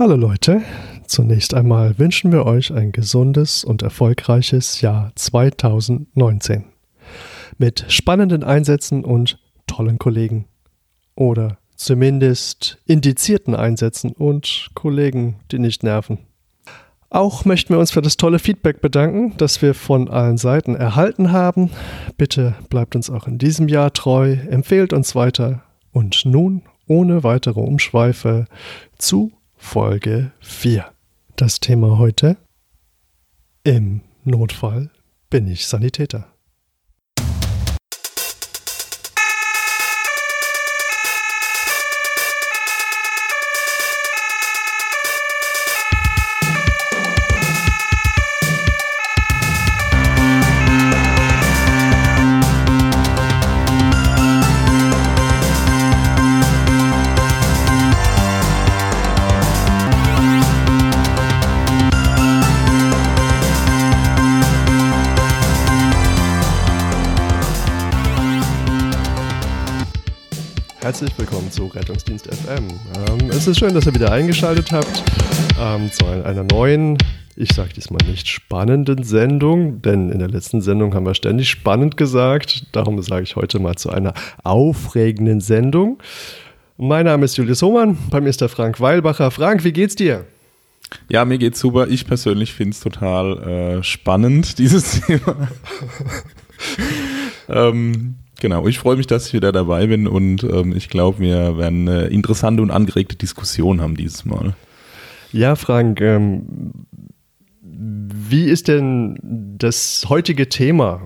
Hallo Leute, zunächst einmal wünschen wir euch ein gesundes und erfolgreiches Jahr 2019 mit spannenden Einsätzen und tollen Kollegen oder zumindest indizierten Einsätzen und Kollegen, die nicht nerven. Auch möchten wir uns für das tolle Feedback bedanken, das wir von allen Seiten erhalten haben. Bitte bleibt uns auch in diesem Jahr treu, empfehlt uns weiter und nun ohne weitere Umschweife zu Folge 4. Das Thema heute: Im Notfall bin ich Sanitäter. Rettungsdienst FM. Ähm, es ist schön, dass ihr wieder eingeschaltet habt ähm, zu einer neuen, ich sage diesmal nicht spannenden Sendung, denn in der letzten Sendung haben wir ständig spannend gesagt. Darum sage ich heute mal zu einer aufregenden Sendung. Mein Name ist Julius Hohmann, bei mir ist der Frank Weilbacher. Frank, wie geht's dir? Ja, mir geht's super. Ich persönlich finde es total äh, spannend, dieses Thema. ähm, Genau, ich freue mich, dass ich wieder dabei bin und ähm, ich glaube, wir werden eine interessante und angeregte Diskussion haben dieses Mal. Ja, Frank, ähm, wie ist denn das heutige Thema?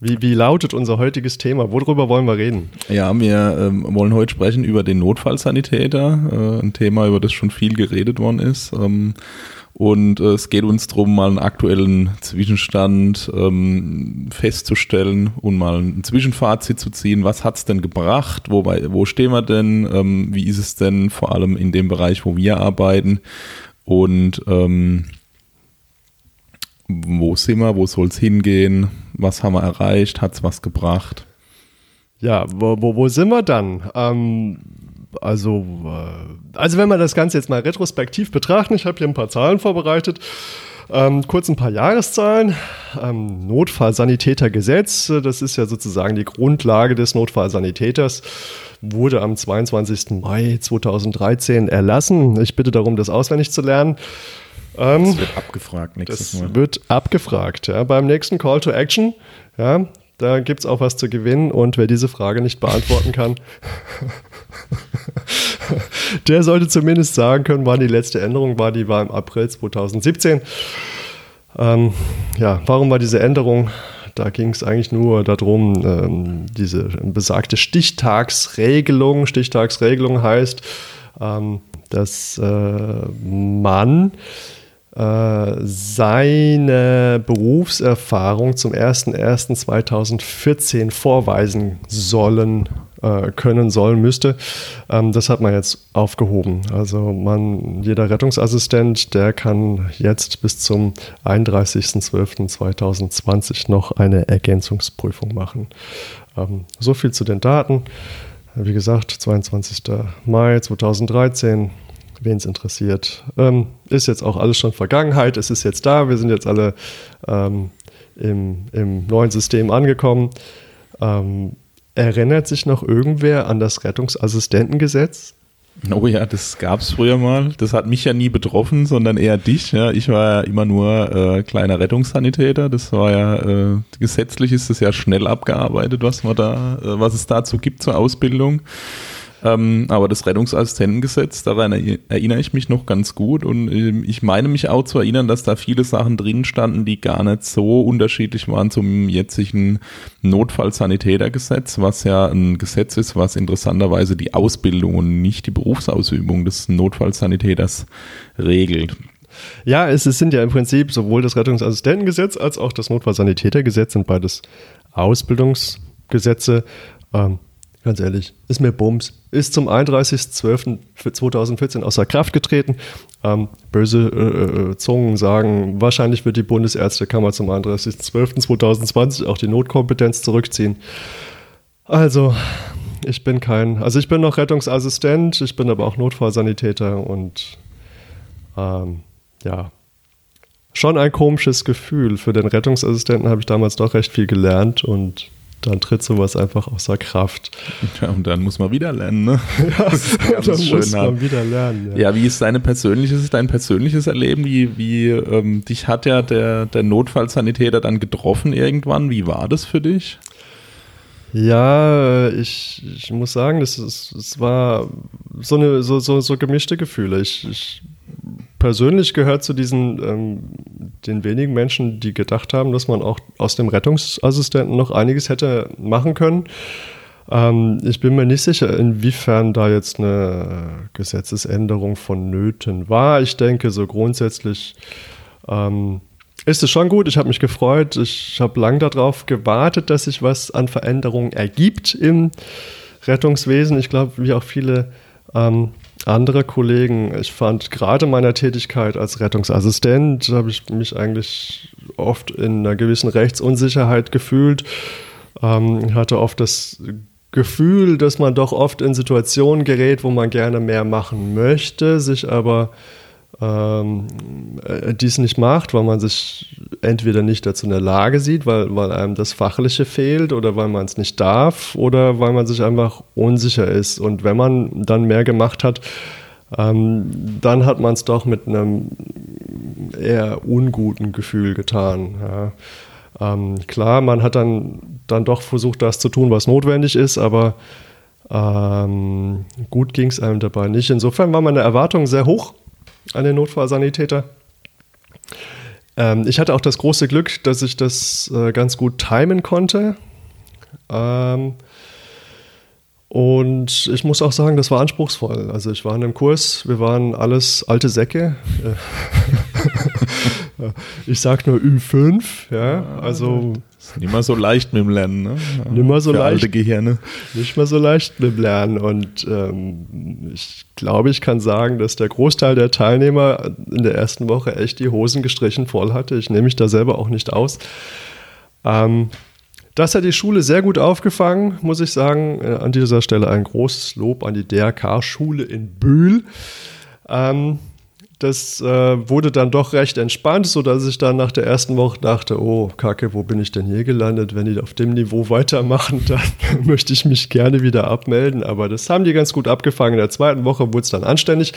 Wie, wie, lautet unser heutiges Thema? Worüber wollen wir reden? Ja, wir ähm, wollen heute sprechen über den Notfallsanitäter, äh, ein Thema, über das schon viel geredet worden ist. Ähm, und äh, es geht uns darum, mal einen aktuellen Zwischenstand ähm, festzustellen und mal ein Zwischenfazit zu ziehen. Was hat's denn gebracht? Wo, wo stehen wir denn? Ähm, wie ist es denn vor allem in dem Bereich, wo wir arbeiten? Und ähm, wo sind wir? Wo soll es hingehen? Was haben wir erreicht? Hat's was gebracht? Ja, wo, wo, wo sind wir dann? Ähm, also, äh, also wenn wir das Ganze jetzt mal retrospektiv betrachten, ich habe hier ein paar Zahlen vorbereitet. Ähm, kurz ein paar Jahreszahlen. Ähm, Notfallsanitätergesetz, das ist ja sozusagen die Grundlage des Notfallsanitäters, wurde am 22. Mai 2013 erlassen. Ich bitte darum, das auswendig zu lernen. Ähm, das wird abgefragt nächstes das Mal. Das wird abgefragt. Ja. Beim nächsten Call to Action ja, da gibt es auch was zu gewinnen und wer diese Frage nicht beantworten kann, der sollte zumindest sagen können, wann die letzte Änderung war. Die war im April 2017. Ähm, ja, warum war diese Änderung? Da ging es eigentlich nur darum, ähm, diese besagte Stichtagsregelung. Stichtagsregelung heißt, ähm, dass äh, man äh, seine Berufserfahrung zum 01.01.2014 vorweisen sollen, äh, können, sollen, müsste. Ähm, das hat man jetzt aufgehoben. Also man, jeder Rettungsassistent, der kann jetzt bis zum 31.12.2020 noch eine Ergänzungsprüfung machen. Ähm, so viel zu den Daten. Wie gesagt, 22. Mai 2013 wen es interessiert. Ähm, ist jetzt auch alles schon Vergangenheit, es ist jetzt da, wir sind jetzt alle ähm, im, im, neuen System angekommen. Ähm, erinnert sich noch irgendwer an das Rettungsassistentengesetz? Oh ja, das gab es früher mal. Das hat mich ja nie betroffen, sondern eher dich. Ja. Ich war ja immer nur äh, kleiner Rettungssanitäter. Das war ja äh, gesetzlich ist das ja schnell abgearbeitet, was man da, äh, was es dazu gibt zur Ausbildung. Ähm, aber das Rettungsassistentengesetz, daran erinnere ich mich noch ganz gut und ähm, ich meine mich auch zu erinnern, dass da viele Sachen drin standen, die gar nicht so unterschiedlich waren zum jetzigen Notfallsanitätergesetz, was ja ein Gesetz ist, was interessanterweise die Ausbildung und nicht die Berufsausübung des Notfallsanitäters regelt. Ja, es, es, sind ja im Prinzip sowohl das Rettungsassistentengesetz als auch das Notfallsanitätergesetz sind beides Ausbildungsgesetze. Ähm, Ganz ehrlich, ist mir Bums. Ist zum 31.12.2014 außer Kraft getreten. Ähm, böse äh, äh, Zungen sagen, wahrscheinlich wird die Bundesärztekammer zum 31.12.2020 auch die Notkompetenz zurückziehen. Also, ich bin kein, also ich bin noch Rettungsassistent, ich bin aber auch Notfallsanitäter und ähm, ja, schon ein komisches Gefühl. Für den Rettungsassistenten habe ich damals doch recht viel gelernt und dann tritt sowas einfach außer Kraft. Ja, und dann muss man wieder lernen, ne? Ja, dann muss man wieder lernen. Ja. ja, wie ist deine persönliches, dein persönliches Erleben? Wie, wie ähm, dich hat ja der, der Notfallsanitäter dann getroffen irgendwann? Wie war das für dich? Ja, ich, ich muss sagen, es, es war so, eine, so, so, so gemischte Gefühle. Ich, ich persönlich gehört zu diesen ähm, den wenigen Menschen, die gedacht haben, dass man auch aus dem Rettungsassistenten noch einiges hätte machen können. Ähm, ich bin mir nicht sicher, inwiefern da jetzt eine Gesetzesänderung vonnöten war. Ich denke, so grundsätzlich ähm, ist es schon gut. Ich habe mich gefreut. Ich habe lange darauf gewartet, dass sich was an Veränderungen ergibt im Rettungswesen. Ich glaube, wie auch viele ähm, andere Kollegen. Ich fand gerade meiner Tätigkeit als Rettungsassistent, habe ich mich eigentlich oft in einer gewissen Rechtsunsicherheit gefühlt. Ähm, hatte oft das Gefühl, dass man doch oft in Situationen gerät, wo man gerne mehr machen möchte, sich aber ähm, äh, dies nicht macht, weil man sich entweder nicht dazu in der Lage sieht, weil, weil einem das Fachliche fehlt oder weil man es nicht darf oder weil man sich einfach unsicher ist. Und wenn man dann mehr gemacht hat, ähm, dann hat man es doch mit einem eher unguten Gefühl getan. Ja. Ähm, klar, man hat dann, dann doch versucht, das zu tun, was notwendig ist, aber ähm, gut ging es einem dabei nicht. Insofern war meine Erwartung sehr hoch an den Notfallsanitäter. Ähm, ich hatte auch das große Glück, dass ich das äh, ganz gut timen konnte. Ähm, und ich muss auch sagen, das war anspruchsvoll. Also ich war in einem Kurs, wir waren alles alte Säcke. ich sag nur Ü5, ja. Also ist nicht mehr so leicht mit dem Lernen, ne? Ja, nicht mehr so Für leicht. alte Gehirne. Nicht mehr so leicht mit dem Lernen. Und ähm, ich glaube, ich kann sagen, dass der Großteil der Teilnehmer in der ersten Woche echt die Hosen gestrichen voll hatte. Ich nehme mich da selber auch nicht aus. Ähm, das hat die Schule sehr gut aufgefangen, muss ich sagen. Äh, an dieser Stelle ein großes Lob an die DRK-Schule in Bühl. Ähm, das äh, wurde dann doch recht entspannt, sodass ich dann nach der ersten Woche dachte, oh Kacke, wo bin ich denn hier gelandet? Wenn die auf dem Niveau weitermachen, dann möchte ich mich gerne wieder abmelden. Aber das haben die ganz gut abgefangen. In der zweiten Woche wurde es dann anständig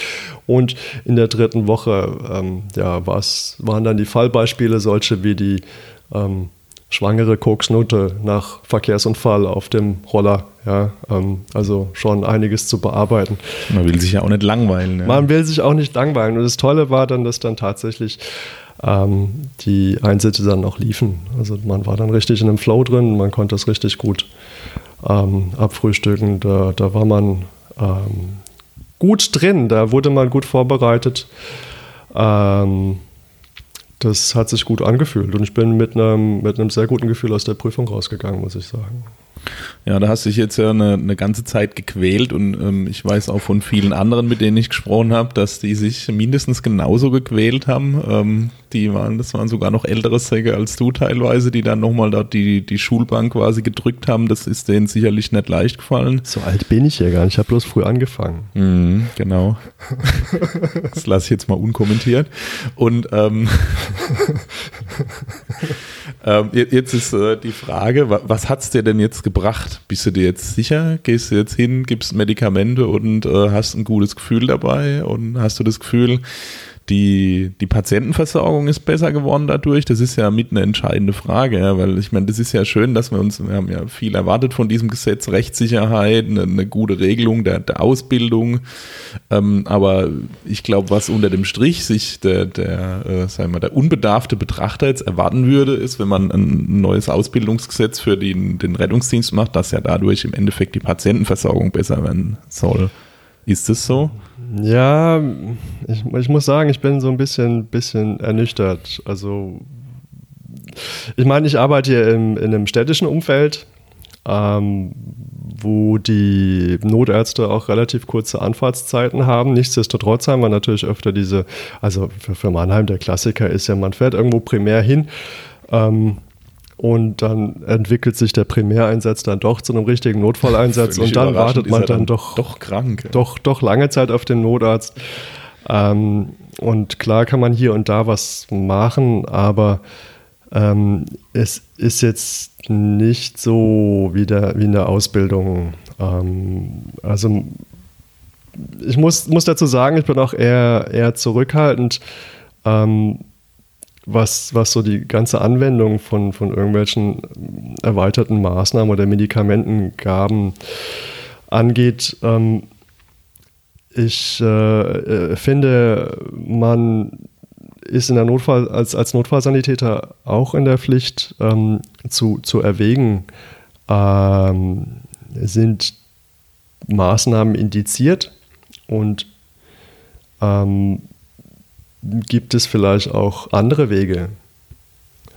und in der dritten Woche ähm, ja, waren dann die Fallbeispiele solche wie die ähm, schwangere Koksnote nach Verkehrsunfall auf dem Roller. Ja, ähm, also schon einiges zu bearbeiten. Man will sich ja auch nicht langweilen. Ja. Man will sich auch nicht langweilen. Und das Tolle war dann, dass dann tatsächlich ähm, die Einsätze dann auch liefen. Also man war dann richtig in einem Flow drin, man konnte das richtig gut ähm, abfrühstücken. Da, da war man ähm, gut drin, da wurde man gut vorbereitet. Ähm, das hat sich gut angefühlt und ich bin mit einem, mit einem sehr guten Gefühl aus der Prüfung rausgegangen, muss ich sagen. Ja, da hast du dich jetzt ja eine, eine ganze Zeit gequält und ähm, ich weiß auch von vielen anderen, mit denen ich gesprochen habe, dass die sich mindestens genauso gequält haben. Ähm, die waren, das waren sogar noch ältere Säcke als du teilweise, die dann nochmal dort die, die Schulbank quasi gedrückt haben. Das ist denen sicherlich nicht leicht gefallen. So alt bin ich ja gar nicht, ich habe bloß früh angefangen. Mhm, genau. das lasse ich jetzt mal unkommentiert. Und ähm, ähm, jetzt ist äh, die Frage, was hat es dir denn jetzt gebracht? Bist du dir jetzt sicher? Gehst du jetzt hin, gibst Medikamente und äh, hast ein gutes Gefühl dabei? Und hast du das Gefühl, die, die Patientenversorgung ist besser geworden dadurch. Das ist ja mit eine entscheidende Frage, ja, weil ich meine, das ist ja schön, dass wir uns, wir haben ja viel erwartet von diesem Gesetz, Rechtssicherheit, eine, eine gute Regelung der, der Ausbildung. Ähm, aber ich glaube, was unter dem Strich sich der, der, äh, sagen wir, der unbedarfte Betrachter jetzt erwarten würde, ist, wenn man ein neues Ausbildungsgesetz für den, den Rettungsdienst macht, dass ja dadurch im Endeffekt die Patientenversorgung besser werden soll. Ist das so? Ja, ich, ich, muss sagen, ich bin so ein bisschen, bisschen ernüchtert. Also, ich meine, ich arbeite hier im, in einem städtischen Umfeld, ähm, wo die Notärzte auch relativ kurze Anfahrtszeiten haben. Nichtsdestotrotz haben wir natürlich öfter diese, also für, für Mannheim der Klassiker ist ja, man fährt irgendwo primär hin. Ähm, und dann entwickelt sich der Primäreinsatz dann doch zu einem richtigen Notfalleinsatz und dann wartet man er dann doch, doch krank. doch, doch lange Zeit auf den Notarzt. Ähm, und klar kann man hier und da was machen, aber ähm, es ist jetzt nicht so wie, der, wie in der Ausbildung. Ähm, also ich muss, muss dazu sagen, ich bin auch eher, eher zurückhaltend, ähm, was, was so die ganze Anwendung von, von irgendwelchen erweiterten Maßnahmen oder Medikamentengaben angeht. Ähm, ich äh, äh, finde, man ist in der Notfall, als, als Notfallsanitäter auch in der Pflicht ähm, zu, zu erwägen, ähm, sind Maßnahmen indiziert und ähm, gibt es vielleicht auch andere Wege.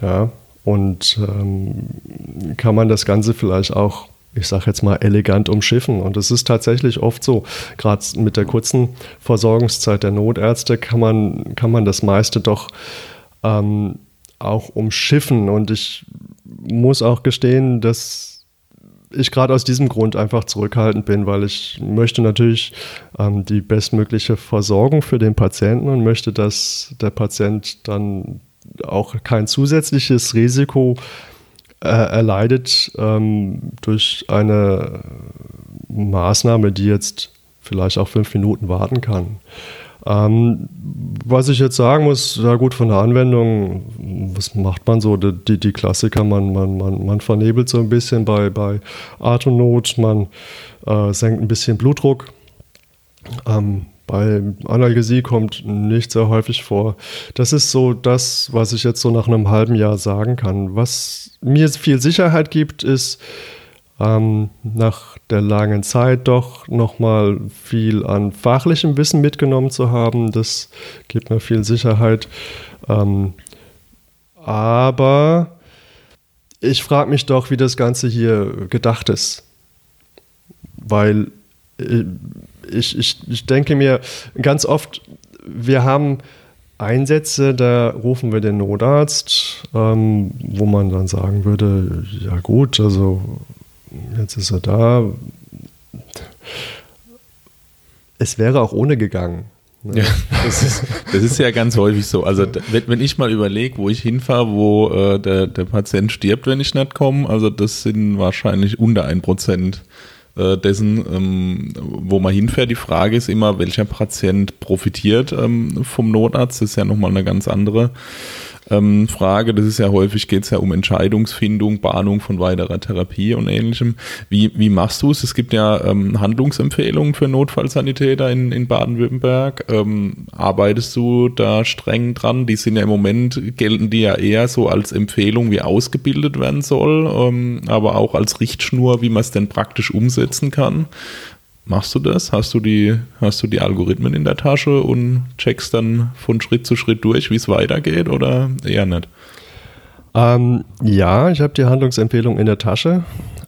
Ja, und ähm, kann man das Ganze vielleicht auch, ich sage jetzt mal, elegant umschiffen. Und es ist tatsächlich oft so, gerade mit der kurzen Versorgungszeit der Notärzte kann man, kann man das meiste doch ähm, auch umschiffen. Und ich muss auch gestehen, dass ich gerade aus diesem Grund einfach zurückhaltend bin, weil ich möchte natürlich ähm, die bestmögliche Versorgung für den Patienten und möchte, dass der Patient dann auch kein zusätzliches Risiko äh, erleidet ähm, durch eine Maßnahme, die jetzt vielleicht auch fünf Minuten warten kann. Ähm, was ich jetzt sagen muss, ja gut, von der Anwendung, was macht man so? Die, die Klassiker, man, man, man, man vernebelt so ein bisschen bei, bei Atemnot, man äh, senkt ein bisschen Blutdruck. Ähm, bei Analgesie kommt nicht sehr häufig vor. Das ist so das, was ich jetzt so nach einem halben Jahr sagen kann. Was mir viel Sicherheit gibt, ist, ähm, nach der langen Zeit doch nochmal viel an fachlichem Wissen mitgenommen zu haben. Das gibt mir viel Sicherheit. Ähm, aber ich frage mich doch, wie das Ganze hier gedacht ist. Weil äh, ich, ich, ich denke mir ganz oft, wir haben Einsätze, da rufen wir den Notarzt, ähm, wo man dann sagen würde, ja gut, also jetzt ist er da. Es wäre auch ohne gegangen. Ne? Ja, das ist, das ist ja ganz häufig so. Also wenn, ich mal überlege, wo ich hinfahre, wo äh, der, der Patient stirbt, wenn ich nicht komme, also das sind wahrscheinlich unter ein Prozent äh, dessen, ähm, wo man hinfährt. Die Frage ist immer, welcher Patient profitiert ähm, vom Notarzt. Das ist ja nochmal eine ganz andere ähm, Frage. Das ist ja häufig, geht es ja um Entscheidungsfindung, Bahnung von weiterer Therapie und ähnlichem. Wie, wie machst du es? Es gibt ja ähm, Handlungsempfehlungen für Notfallsanitäter in, in Baden-Württemberg. Ähm, arbeitest du da streng dran? Die sind ja im Moment, gelten die ja eher so als Empfehlung, wie ausgebildet werden soll, ähm, aber auch als Richtschnur, wie man es denn praktisch umsetzen kann. Machst du das? Hast du die, hast du die Algorithmen in der Tasche und checkst dann von Schritt zu Schritt durch, wie es weitergeht oder eher nicht? Ähm, ja, ich habe die Handlungsempfehlung in der Tasche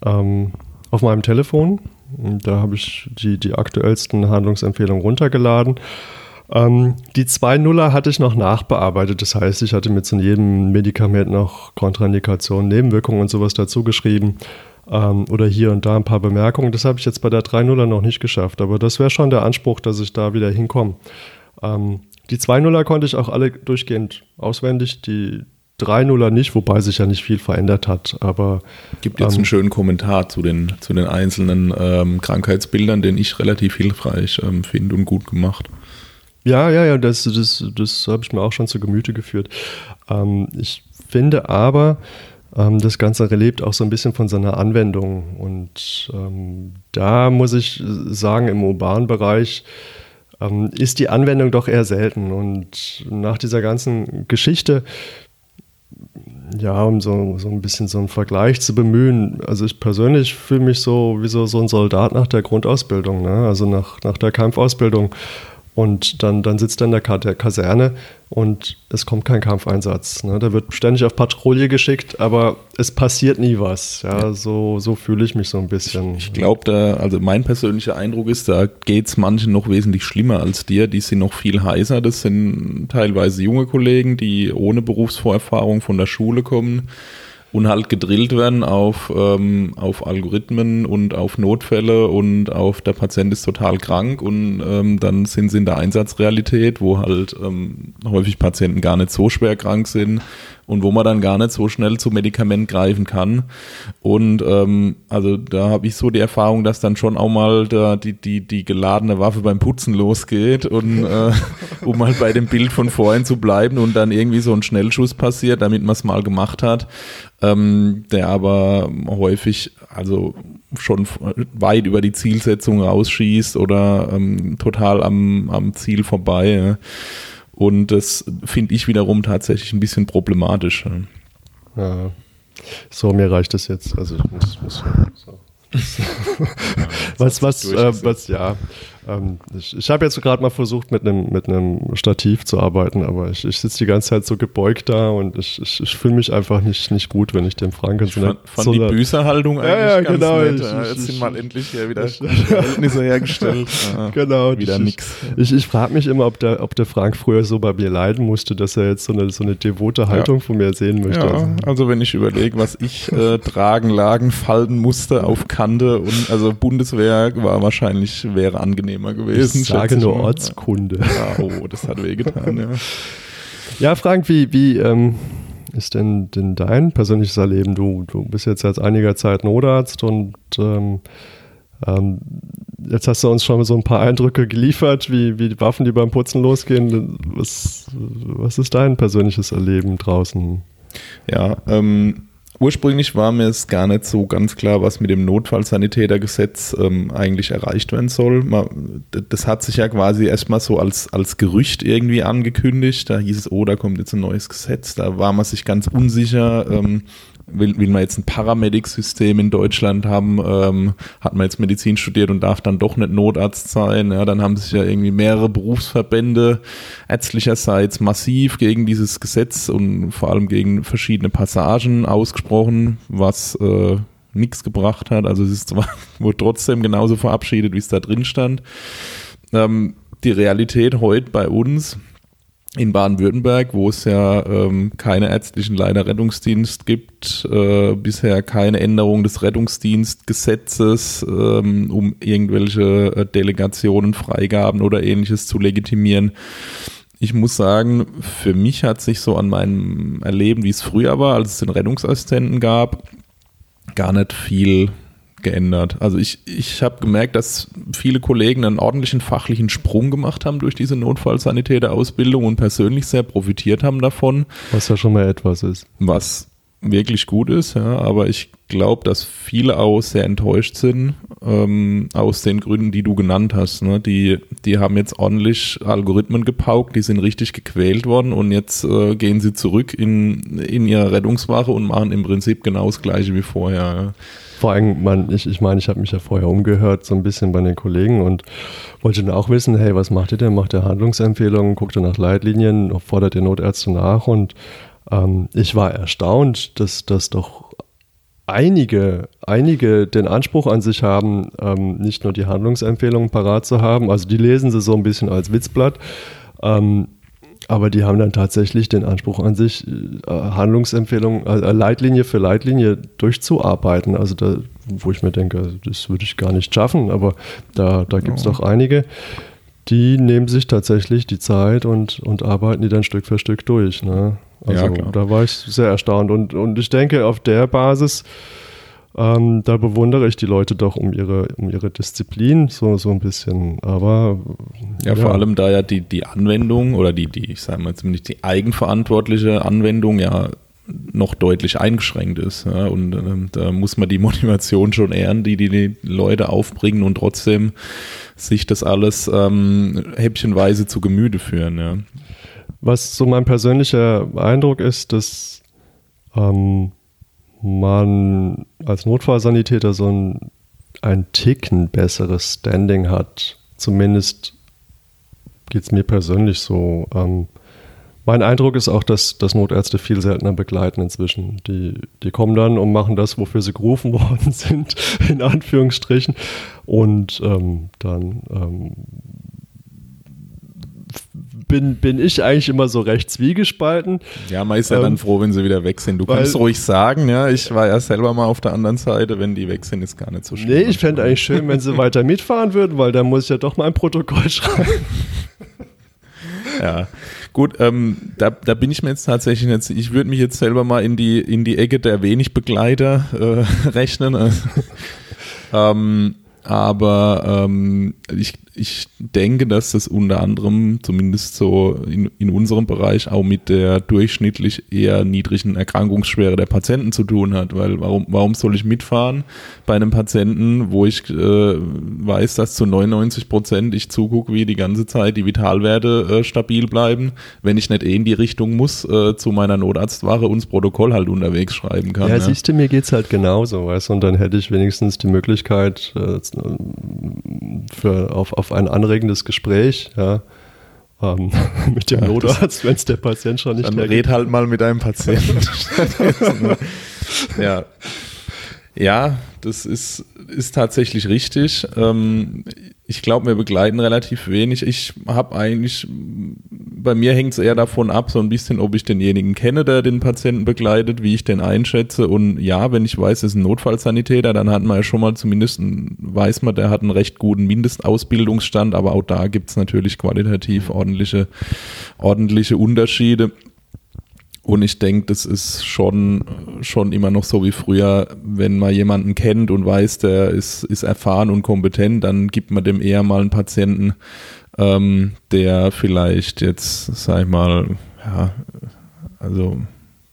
ähm, auf meinem Telefon. Da habe ich die, die aktuellsten Handlungsempfehlungen runtergeladen. Ähm, die 2.0er hatte ich noch nachbearbeitet. Das heißt, ich hatte mit zu jedem Medikament noch Kontraindikationen, Nebenwirkungen und sowas dazu geschrieben ähm, oder hier und da ein paar Bemerkungen. Das habe ich jetzt bei der 3.0er noch nicht geschafft, aber das wäre schon der Anspruch, dass ich da wieder hinkomme. Ähm, die 2.0er konnte ich auch alle durchgehend auswendig, die 3.0er nicht, wobei sich ja nicht viel verändert hat. Aber gibt jetzt ähm, einen schönen Kommentar zu den, zu den einzelnen ähm, Krankheitsbildern, den ich relativ hilfreich ähm, finde und gut gemacht. Ja, ja, ja, das, das, das habe ich mir auch schon zu Gemüte geführt. Ähm, ich finde aber, das Ganze lebt auch so ein bisschen von seiner Anwendung. Und ähm, da muss ich sagen, im urbanen Bereich ähm, ist die Anwendung doch eher selten. Und nach dieser ganzen Geschichte, ja, um so, so ein bisschen so einen Vergleich zu bemühen, also ich persönlich fühle mich so wie so, so ein Soldat nach der Grundausbildung, ne? also nach, nach der Kampfausbildung. Und dann, dann sitzt er in der Kaserne und es kommt kein Kampfeinsatz. Ne? Da wird ständig auf Patrouille geschickt, aber es passiert nie was. Ja, ja. so, so fühle ich mich so ein bisschen. Ich, ich glaube, da, also mein persönlicher Eindruck ist, da geht es manchen noch wesentlich schlimmer als dir. Die sind noch viel heißer. Das sind teilweise junge Kollegen, die ohne Berufsvorerfahrung von der Schule kommen und halt gedrillt werden auf, ähm, auf Algorithmen und auf Notfälle und auf der Patient ist total krank und ähm, dann sind sie in der Einsatzrealität, wo halt ähm, häufig Patienten gar nicht so schwer krank sind und wo man dann gar nicht so schnell zu Medikament greifen kann. Und ähm, also da habe ich so die Erfahrung, dass dann schon auch mal da die, die, die geladene Waffe beim Putzen losgeht und äh, um mal bei dem Bild von vorhin zu bleiben und dann irgendwie so ein Schnellschuss passiert, damit man es mal gemacht hat, ähm, der aber häufig also schon weit über die Zielsetzung rausschießt oder ähm, total am, am Ziel vorbei. Ja. Und das finde ich wiederum tatsächlich ein bisschen problematisch. Ja. So, mir reicht das jetzt. Also ich muss, muss so. was, was, äh, was, ja, ähm, ich, ich habe jetzt gerade mal versucht, mit einem mit Stativ zu arbeiten, aber ich, ich sitze die ganze Zeit so gebeugt da und ich, ich, ich fühle mich einfach nicht, nicht gut, wenn ich dem Frank so fand, fand so die Büßerhaltung eigentlich ja, ja, ganz genau, nett. Ich, ja, jetzt sind mal endlich hier wieder Verhältnisse hergestellt. Ja, genau. Wieder nix. Ich, ich frage mich immer, ob der, ob der Frank früher so bei mir leiden musste, dass er jetzt so eine, so eine devote Haltung von mir sehen möchte. Ja, also wenn ich überlege, was ich äh, tragen, lagen, falten musste auf Kante und also Bundeswehr war wahrscheinlich, wäre angenehm angenehmer gewesen. Ich sage nur Ortskunde. Ja, oh, das hat wehgetan, ja. Ja, Frank, wie, wie ähm, ist denn, denn dein persönliches Erleben? Du, du bist jetzt seit einiger Zeit Notarzt und ähm, ähm, jetzt hast du uns schon so ein paar Eindrücke geliefert, wie, wie die Waffen, die beim Putzen losgehen. Was, was ist dein persönliches Erleben draußen? Ja, ähm, ursprünglich war mir es gar nicht so ganz klar, was mit dem Notfallsanitätergesetz ähm, eigentlich erreicht werden soll. Man, das hat sich ja quasi erstmal so als, als Gerücht irgendwie angekündigt. Da hieß es, oh, da kommt jetzt ein neues Gesetz. Da war man sich ganz unsicher. Ähm, will, will man jetzt ein Paramedic-System in Deutschland haben, ähm, hat man jetzt Medizin studiert und darf dann doch nicht Notarzt sein. Ja, dann haben sich ja irgendwie mehrere Berufsverbände ärztlicherseits massiv gegen dieses Gesetz und vor allem gegen verschiedene Passagen ausgesprochen, was äh, nichts gebracht hat. Also es ist zwar wohl trotzdem genauso verabschiedet, wie es da drin stand. Ähm, die Realität heute bei uns in Baden-Württemberg, wo es ja ähm, keine ärztlichen leider Rettungsdienst gibt, äh, bisher keine Änderung des Rettungsdienstgesetzes, ähm, um irgendwelche äh, Delegationen, Freigaben oder ähnliches zu legitimieren. Ich muss sagen, für mich hat sich so an meinem Erleben, wie es früher war, als es den Rettungsassistenten gab, gar nicht viel geändert. Also ich, ich habe gemerkt, dass viele Kollegen einen ordentlichen fachlichen Sprung gemacht haben durch diese Notfallsanitäter-Ausbildung und persönlich sehr profitiert haben davon. Was ja schon mal etwas ist. Was wirklich gut ist, ja, aber ich glaube, dass viele auch sehr enttäuscht sind, ähm, aus den Gründen, die du genannt hast. Ne? Die, die haben jetzt ordentlich Algorithmen gepaukt, die sind richtig gequält worden und jetzt äh, gehen sie zurück in, in ihre Rettungswache und machen im Prinzip genau das gleiche wie vorher. Ja vor allem, man, ich, ich meine, ich habe mich ja vorher umgehört, so ein bisschen bei den Kollegen und wollte dann auch wissen, hey, was macht ihr denn? Macht ihr Handlungsempfehlungen, guckt ihr nach Leitlinien, fordert ihr Notärzte nach? Und ähm, ich war erstaunt, dass das doch einige, einige den Anspruch an sich haben, ähm, nicht nur die Handlungsempfehlungen parat zu haben, also die lesen sie so ein bisschen als Witzblatt, ähm, aber die haben dann tatsächlich den Anspruch an sich, äh, Handlungsempfehlungen, äh, Leitlinie für Leitlinie durchzuarbeiten. Also da, wo ich mir denke, das würde ich gar nicht schaffen, aber da, da gibt es doch einige, die nehmen sich tatsächlich die Zeit und, und arbeiten die dann Stück für Stück durch. Ne? Also ja, da war ich sehr erstaunt. Und, und ich denke, auf der Basis ähm, da bewundere ich die Leute doch um ihre, um ihre Disziplin so, so ein bisschen. Aber ja, ja, vor allem da ja die, die Anwendung oder die, die, ich sage mal zumindest die eigenverantwortliche Anwendung ja noch deutlich eingeschränkt ist. Ja, und ähm, da muss man die Motivation schon ehren, die die Leute aufbringen und trotzdem sich das alles ähm, häppchenweise zu Gemüte führen. Ja. Was so mein persönlicher Eindruck ist, dass ähm, man als Notfallsanitäter so ein, ein Ticken besseres Standing hat. Zumindest geht es mir persönlich so. Ähm, mein Eindruck ist auch, dass, dass Notärzte viel seltener begleiten inzwischen. Die, die kommen dann und machen das, wofür sie gerufen worden sind, in bin, bin ich eigentlich immer so recht zwiegespalten. Ja, man ist ja ähm, dann froh, wenn sie wieder weg sind. Du weil, kannst ruhig sagen, ja, ich war ja selber mal auf der anderen Seite, wenn die weg sind, ist gar nicht so schlimm. Nee, ich fände eigentlich schön, wenn sie weiter mitfahren würden, weil dann muss ich ja doch mal ein Protokoll schreiben. ja. Gut, ähm, da, da bin ich mir jetzt tatsächlich jetzt, ich würde mich jetzt selber mal in die, in die Ecke der wenig Begleiter äh, rechnen. Ähm, aber ähm, ich, ich denke, dass das unter anderem, zumindest so in, in unserem Bereich, auch mit der durchschnittlich eher niedrigen Erkrankungsschwere der Patienten zu tun hat. Weil warum, warum soll ich mitfahren bei einem Patienten, wo ich äh, weiß, dass zu 99 Prozent ich zugucke, wie die ganze Zeit die Vitalwerte äh, stabil bleiben, wenn ich nicht eh in die Richtung muss, äh, zu meiner Notarztwache und das Protokoll halt unterwegs schreiben kann. Ja, ja. siehst du, mir geht's halt genauso, weißt du, und dann hätte ich wenigstens die Möglichkeit, äh, für, auf, auf ein anregendes Gespräch, ja, ähm, mit dem ja, Notarzt, wenn es der Patient schon nicht Dann red halt mal mit einem Patienten. ja. Ja, das ist, ist tatsächlich richtig. Ähm, ich glaube, wir begleiten relativ wenig. Ich habe eigentlich, bei mir hängt es eher davon ab, so ein bisschen, ob ich denjenigen kenne, der den Patienten begleitet, wie ich den einschätze. Und ja, wenn ich weiß, es ist ein Notfallsanitäter, dann hat man ja schon mal zumindest, einen, weiß man, der hat einen recht guten Mindestausbildungsstand, aber auch da gibt es natürlich qualitativ ordentliche, ordentliche Unterschiede. Und ich denke, das ist schon, schon immer noch so wie früher, wenn man jemanden kennt und weiß, der ist, ist erfahren und kompetent, dann gibt man dem eher mal einen Patienten, ähm, der vielleicht jetzt, sag ich mal, ja, also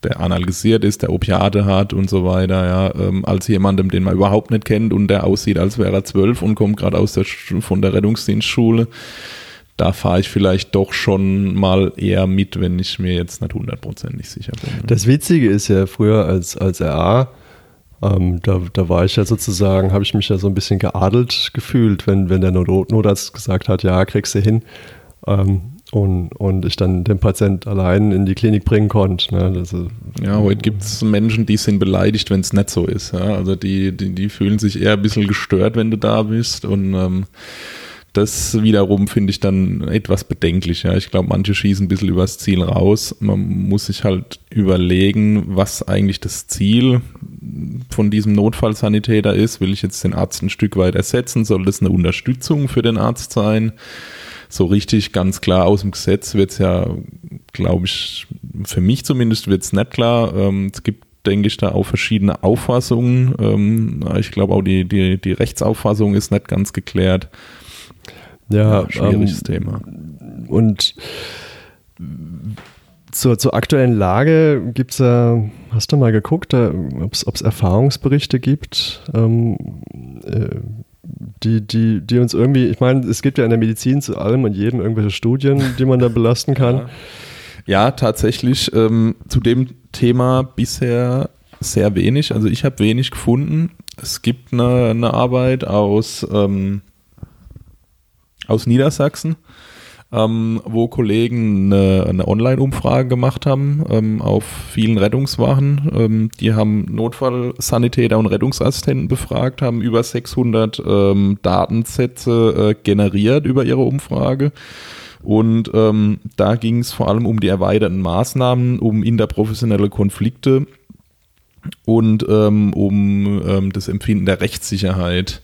der analysiert ist, der Opiate hat und so weiter, ja, ähm, als jemandem, den man überhaupt nicht kennt und der aussieht, als wäre er zwölf und kommt gerade aus der von der Rettungsdienstschule da fahre ich vielleicht doch schon mal eher mit, wenn ich mir jetzt nicht hundertprozentig sicher bin. Das Witzige ist ja früher als, als RA, ähm, da, da war ich ja sozusagen, habe ich mich ja so ein bisschen geadelt gefühlt, wenn, wenn der Not Notarzt gesagt hat, ja, kriegst du hin. Ähm, und, und ich dann den Patient allein in die Klinik bringen konnte. Ne? Das, ja, heute gibt es Menschen, die sind beleidigt, wenn es nicht so ist. Ja? Also die, die, die fühlen sich eher ein bisschen gestört, wenn du da bist und ähm, das wiederum finde ich dann etwas bedenklich. Ja. Ich glaube, manche schießen ein bisschen übers Ziel raus. Man muss sich halt überlegen, was eigentlich das Ziel von diesem Notfallsanitäter ist. Will ich jetzt den Arzt ein Stück weit ersetzen? Soll das eine Unterstützung für den Arzt sein? So richtig ganz klar aus dem Gesetz wird es ja, glaube ich, für mich zumindest wird es nicht klar. Ähm, es gibt denke ich, da auch verschiedene Auffassungen. Ähm, ich glaube auch die, die, die Rechtsauffassung ist nicht ganz geklärt. Ja, ja schwieriges ähm, Thema. Und zur, zur aktuellen Lage gibt es ja, hast du mal geguckt, ob es Erfahrungsberichte gibt, ähm, äh, die, die, die uns irgendwie, ich meine, es gibt ja in der Medizin zu allem und jedem irgendwelche Studien, die man da belasten kann. Ja, ja tatsächlich ähm, zu dem Thema bisher sehr wenig. Also ich habe wenig gefunden. Es gibt eine, eine Arbeit aus ähm, aus Niedersachsen, ähm, wo Kollegen eine, eine Online-Umfrage gemacht haben ähm, auf vielen Rettungswachen. Ähm, die haben Notfallsanitäter und Rettungsassistenten befragt, haben über 600 ähm, Datensätze äh, generiert über ihre Umfrage. Und ähm, da ging es vor allem um die erweiterten Maßnahmen, um interprofessionelle Konflikte und ähm, um ähm, das Empfinden der Rechtssicherheit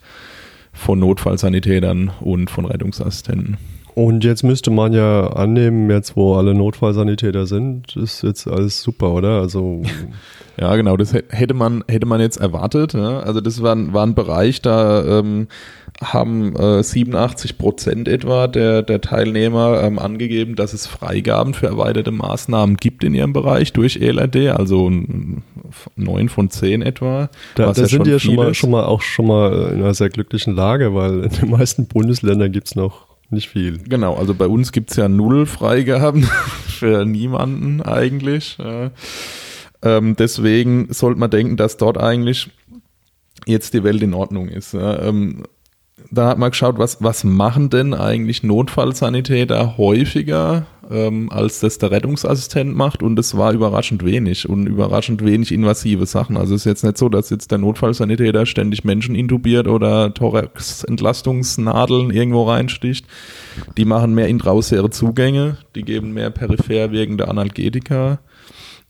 von Notfallsanitätern und von Rettungsassistenten. Und jetzt müsste man ja annehmen, jetzt wo alle Notfallsanitäter sind, ist jetzt alles super, oder? Also ja, genau, das hätte man hätte man jetzt erwartet. Ja? Also das war, war ein Bereich, da ähm, haben äh, 87 Prozent etwa der, der Teilnehmer ähm, angegeben, dass es Freigaben für erweiterte Maßnahmen gibt in ihrem Bereich durch ELRD, also neun von zehn etwa. Da, da ja sind ja schon mal, schon mal auch schon mal in einer sehr glücklichen Lage, weil in den meisten Bundesländern gibt es noch nicht viel. Genau, also bei uns gibt es ja null Freigaben für niemanden eigentlich. Ähm, deswegen sollte man denken, dass dort eigentlich jetzt die Welt in Ordnung ist. Ähm, da hat man geschaut, was, was machen denn eigentlich Notfallsanitäter häufiger ähm, als das der Rettungsassistent macht und es war überraschend wenig und überraschend wenig invasive Sachen. Also es ist jetzt nicht so, dass jetzt der Notfallsanitäter ständig Menschen intubiert oder Thorax-Entlastungsnadeln irgendwo reinsticht. Die machen mehr intrausere Zugänge, die geben mehr peripher wirkende Analgetika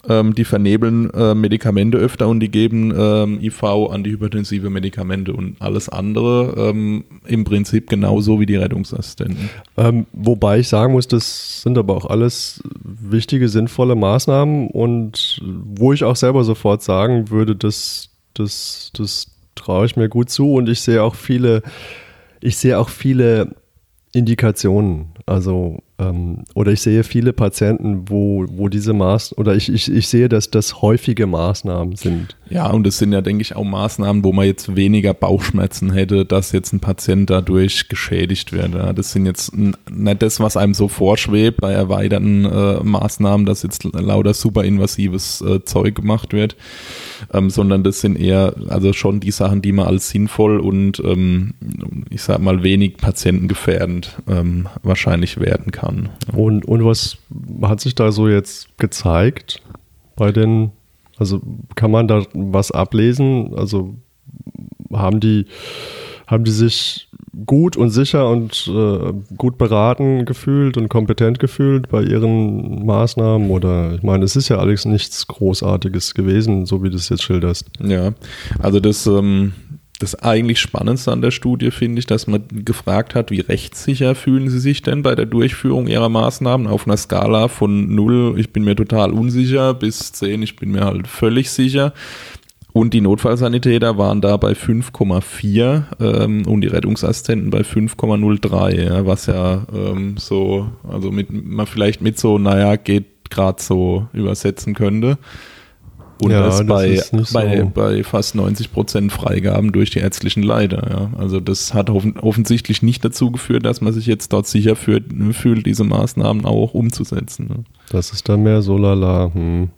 ähm, die vernebeln äh, Medikamente öfter und die geben ähm, IV antihypertensive Medikamente und alles andere ähm, im Prinzip genauso wie die Rettungsassistenten. Ähm, wobei ich sagen muss, das sind aber auch alles wichtige, sinnvolle Maßnahmen und wo ich auch selber sofort sagen würde, das, das, das traue ich mir gut zu und ich sehe auch viele, ich sehe auch viele Indikationen. Also ähm, oder ich sehe viele Patienten, wo, wo diese Maßnahmen, oder ich, ich, ich sehe, dass das häufige Maßnahmen sind. Ja, und es sind ja, denke ich, auch Maßnahmen, wo man jetzt weniger Bauchschmerzen hätte, dass jetzt ein Patient dadurch geschädigt wird. Ja. Das sind jetzt nicht das, was einem so vorschwebt bei erweiterten äh, Maßnahmen, dass jetzt lauter superinvasives äh, Zeug gemacht wird, ähm, sondern das sind eher, also schon die Sachen, die man als sinnvoll und ähm, ich sag mal wenig patientengefährdend ähm, wahrscheinlich werden kann. Und, und was hat sich da so jetzt gezeigt bei den, also kann man da was ablesen? Also haben die, haben die sich gut und sicher und äh, gut beraten gefühlt und kompetent gefühlt bei ihren Maßnahmen? Oder ich meine, es ist ja alles nichts Großartiges gewesen, so wie du es jetzt schilderst. Ja, also das ähm, das eigentlich Spannendste an der Studie finde ich, dass man gefragt hat, wie rechtssicher fühlen Sie sich denn bei der Durchführung Ihrer Maßnahmen auf einer Skala von 0, ich bin mir total unsicher, bis 10, ich bin mir halt völlig sicher. Und die Notfallsanitäter waren da bei 5,4 ähm, und die Rettungsassistenten bei 5,03, ja, was ja ähm, so, also mit, man vielleicht mit so, naja, geht gerade so übersetzen könnte. Und ja, das, bei, das bei, so. bei fast 90 Prozent Freigaben durch die ärztlichen Leiter. Ja. Also das hat offen, offensichtlich nicht dazu geführt, dass man sich jetzt dort sicher fühlt, fühlt diese Maßnahmen auch umzusetzen. Ne. Das ist dann mehr so lala. Hm.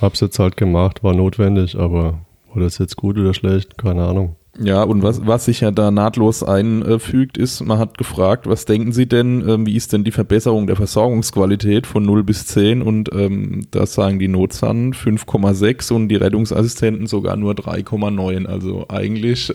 Hab's jetzt halt gemacht, war notwendig, aber war das jetzt gut oder schlecht? Keine Ahnung. Ja, und was, was sich ja da nahtlos einfügt, ist, man hat gefragt, was denken Sie denn, ähm, wie ist denn die Verbesserung der Versorgungsqualität von 0 bis 10? Und ähm, da sagen die Notsan 5,6 und die Rettungsassistenten sogar nur 3,9. Also eigentlich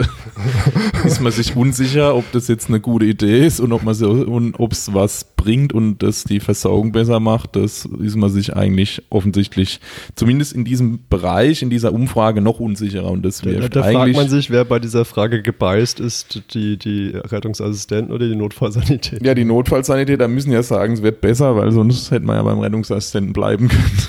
ist man sich unsicher, ob das jetzt eine gute Idee ist und ob man so, und ob es was bringt und das die Versorgung besser macht. Das ist man sich eigentlich offensichtlich, zumindest in diesem Bereich, in dieser Umfrage noch unsicherer. Und das da, da fragt man sich, wer bei dieser dieser Frage gebeißt ist, die, die Rettungsassistenten oder die Notfallsanitäter? Ja, die Notfallsanitäter müssen ja sagen, es wird besser, weil sonst hätte man ja beim Rettungsassistenten bleiben können.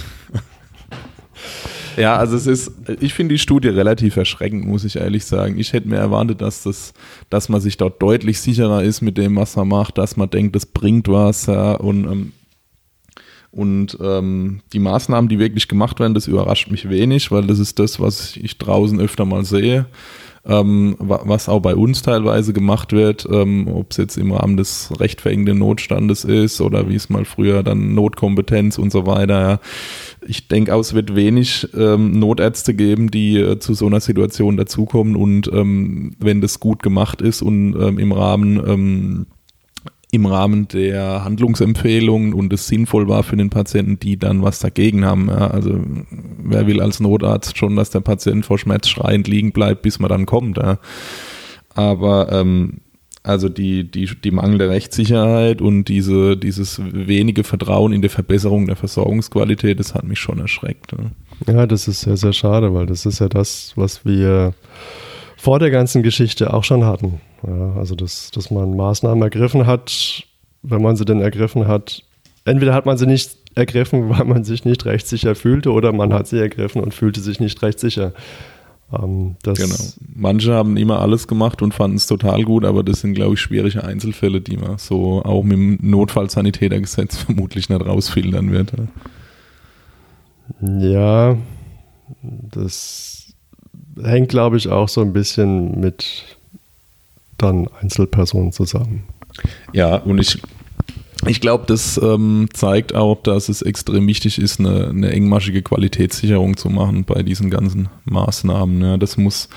Ja, also es ist, ich finde die Studie relativ erschreckend, muss ich ehrlich sagen. Ich hätte mir erwartet, dass das, dass man sich dort deutlich sicherer ist mit dem, was man macht, dass man denkt, das bringt was, ja, und, ähm, und ähm, die Maßnahmen, die wirklich gemacht werden, das überrascht mich wenig, weil das ist das, was ich draußen öfter mal sehe ähm, was auch bei uns teilweise gemacht wird, ähm, ob es jetzt im Rahmen des rechtfertigenden Notstandes ist oder wie es mal früher dann Notkompetenz und so weiter. Ja. Ich denke auch, es wird wenig ähm, Notärzte geben, die äh, zu so einer Situation dazukommen und ähm, wenn das gut gemacht ist und ähm, im Rahmen ähm, im Rahmen der Handlungsempfehlungen und es sinnvoll war für den Patienten, die dann was dagegen haben. Ja, also wer will als Notarzt schon, dass der Patient vor Schmerz schreiend liegen bleibt, bis man dann kommt. Ja. Aber ähm, also die, die, die mangelnde Rechtssicherheit und diese, dieses wenige Vertrauen in die Verbesserung der Versorgungsqualität, das hat mich schon erschreckt. Ja. ja, das ist sehr, sehr schade, weil das ist ja das, was wir vor der ganzen Geschichte auch schon hatten. Ja, also, dass, dass man Maßnahmen ergriffen hat, wenn man sie denn ergriffen hat. Entweder hat man sie nicht ergriffen, weil man sich nicht rechtssicher fühlte, oder man hat sie ergriffen und fühlte sich nicht rechtssicher. Ähm, genau. Manche haben immer alles gemacht und fanden es total gut, aber das sind, glaube ich, schwierige Einzelfälle, die man so auch mit dem Notfallsanitätergesetz vermutlich nicht rausfiltern wird. Ja, das hängt, glaube ich, auch so ein bisschen mit dann Einzelpersonen zusammen. Ja, und ich, ich glaube, das ähm, zeigt auch, dass es extrem wichtig ist, eine, eine, engmaschige Qualitätssicherung zu machen bei diesen ganzen Maßnahmen. Ja, das muss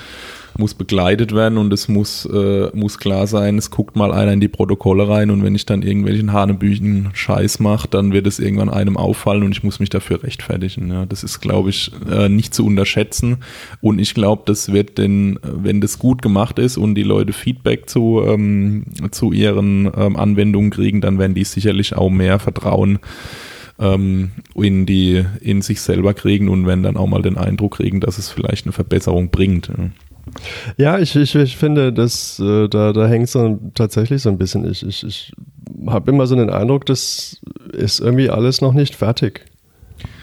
muss begleitet werden und es muss, äh, muss klar sein, es guckt mal einer in die Protokolle rein und wenn ich dann irgendwelchen Hanebüchen Scheiß mache, dann wird es irgendwann einem auffallen und ich muss mich dafür rechtfertigen. Ja. Das ist, glaube ich, äh, nicht zu unterschätzen und ich glaube, das wird denn, wenn das gut gemacht ist und die Leute Feedback zu, ähm, zu ihren ähm, Anwendungen kriegen, dann werden die sicherlich auch mehr Vertrauen ähm, in, die, in sich selber kriegen und wenn dann auch mal den Eindruck kriegen, dass es vielleicht eine Verbesserung bringt. Ja, ich, ich, ich finde, dass, äh, da, da hängt so tatsächlich so ein bisschen. Ich, ich, ich habe immer so den Eindruck, das ist irgendwie alles noch nicht fertig.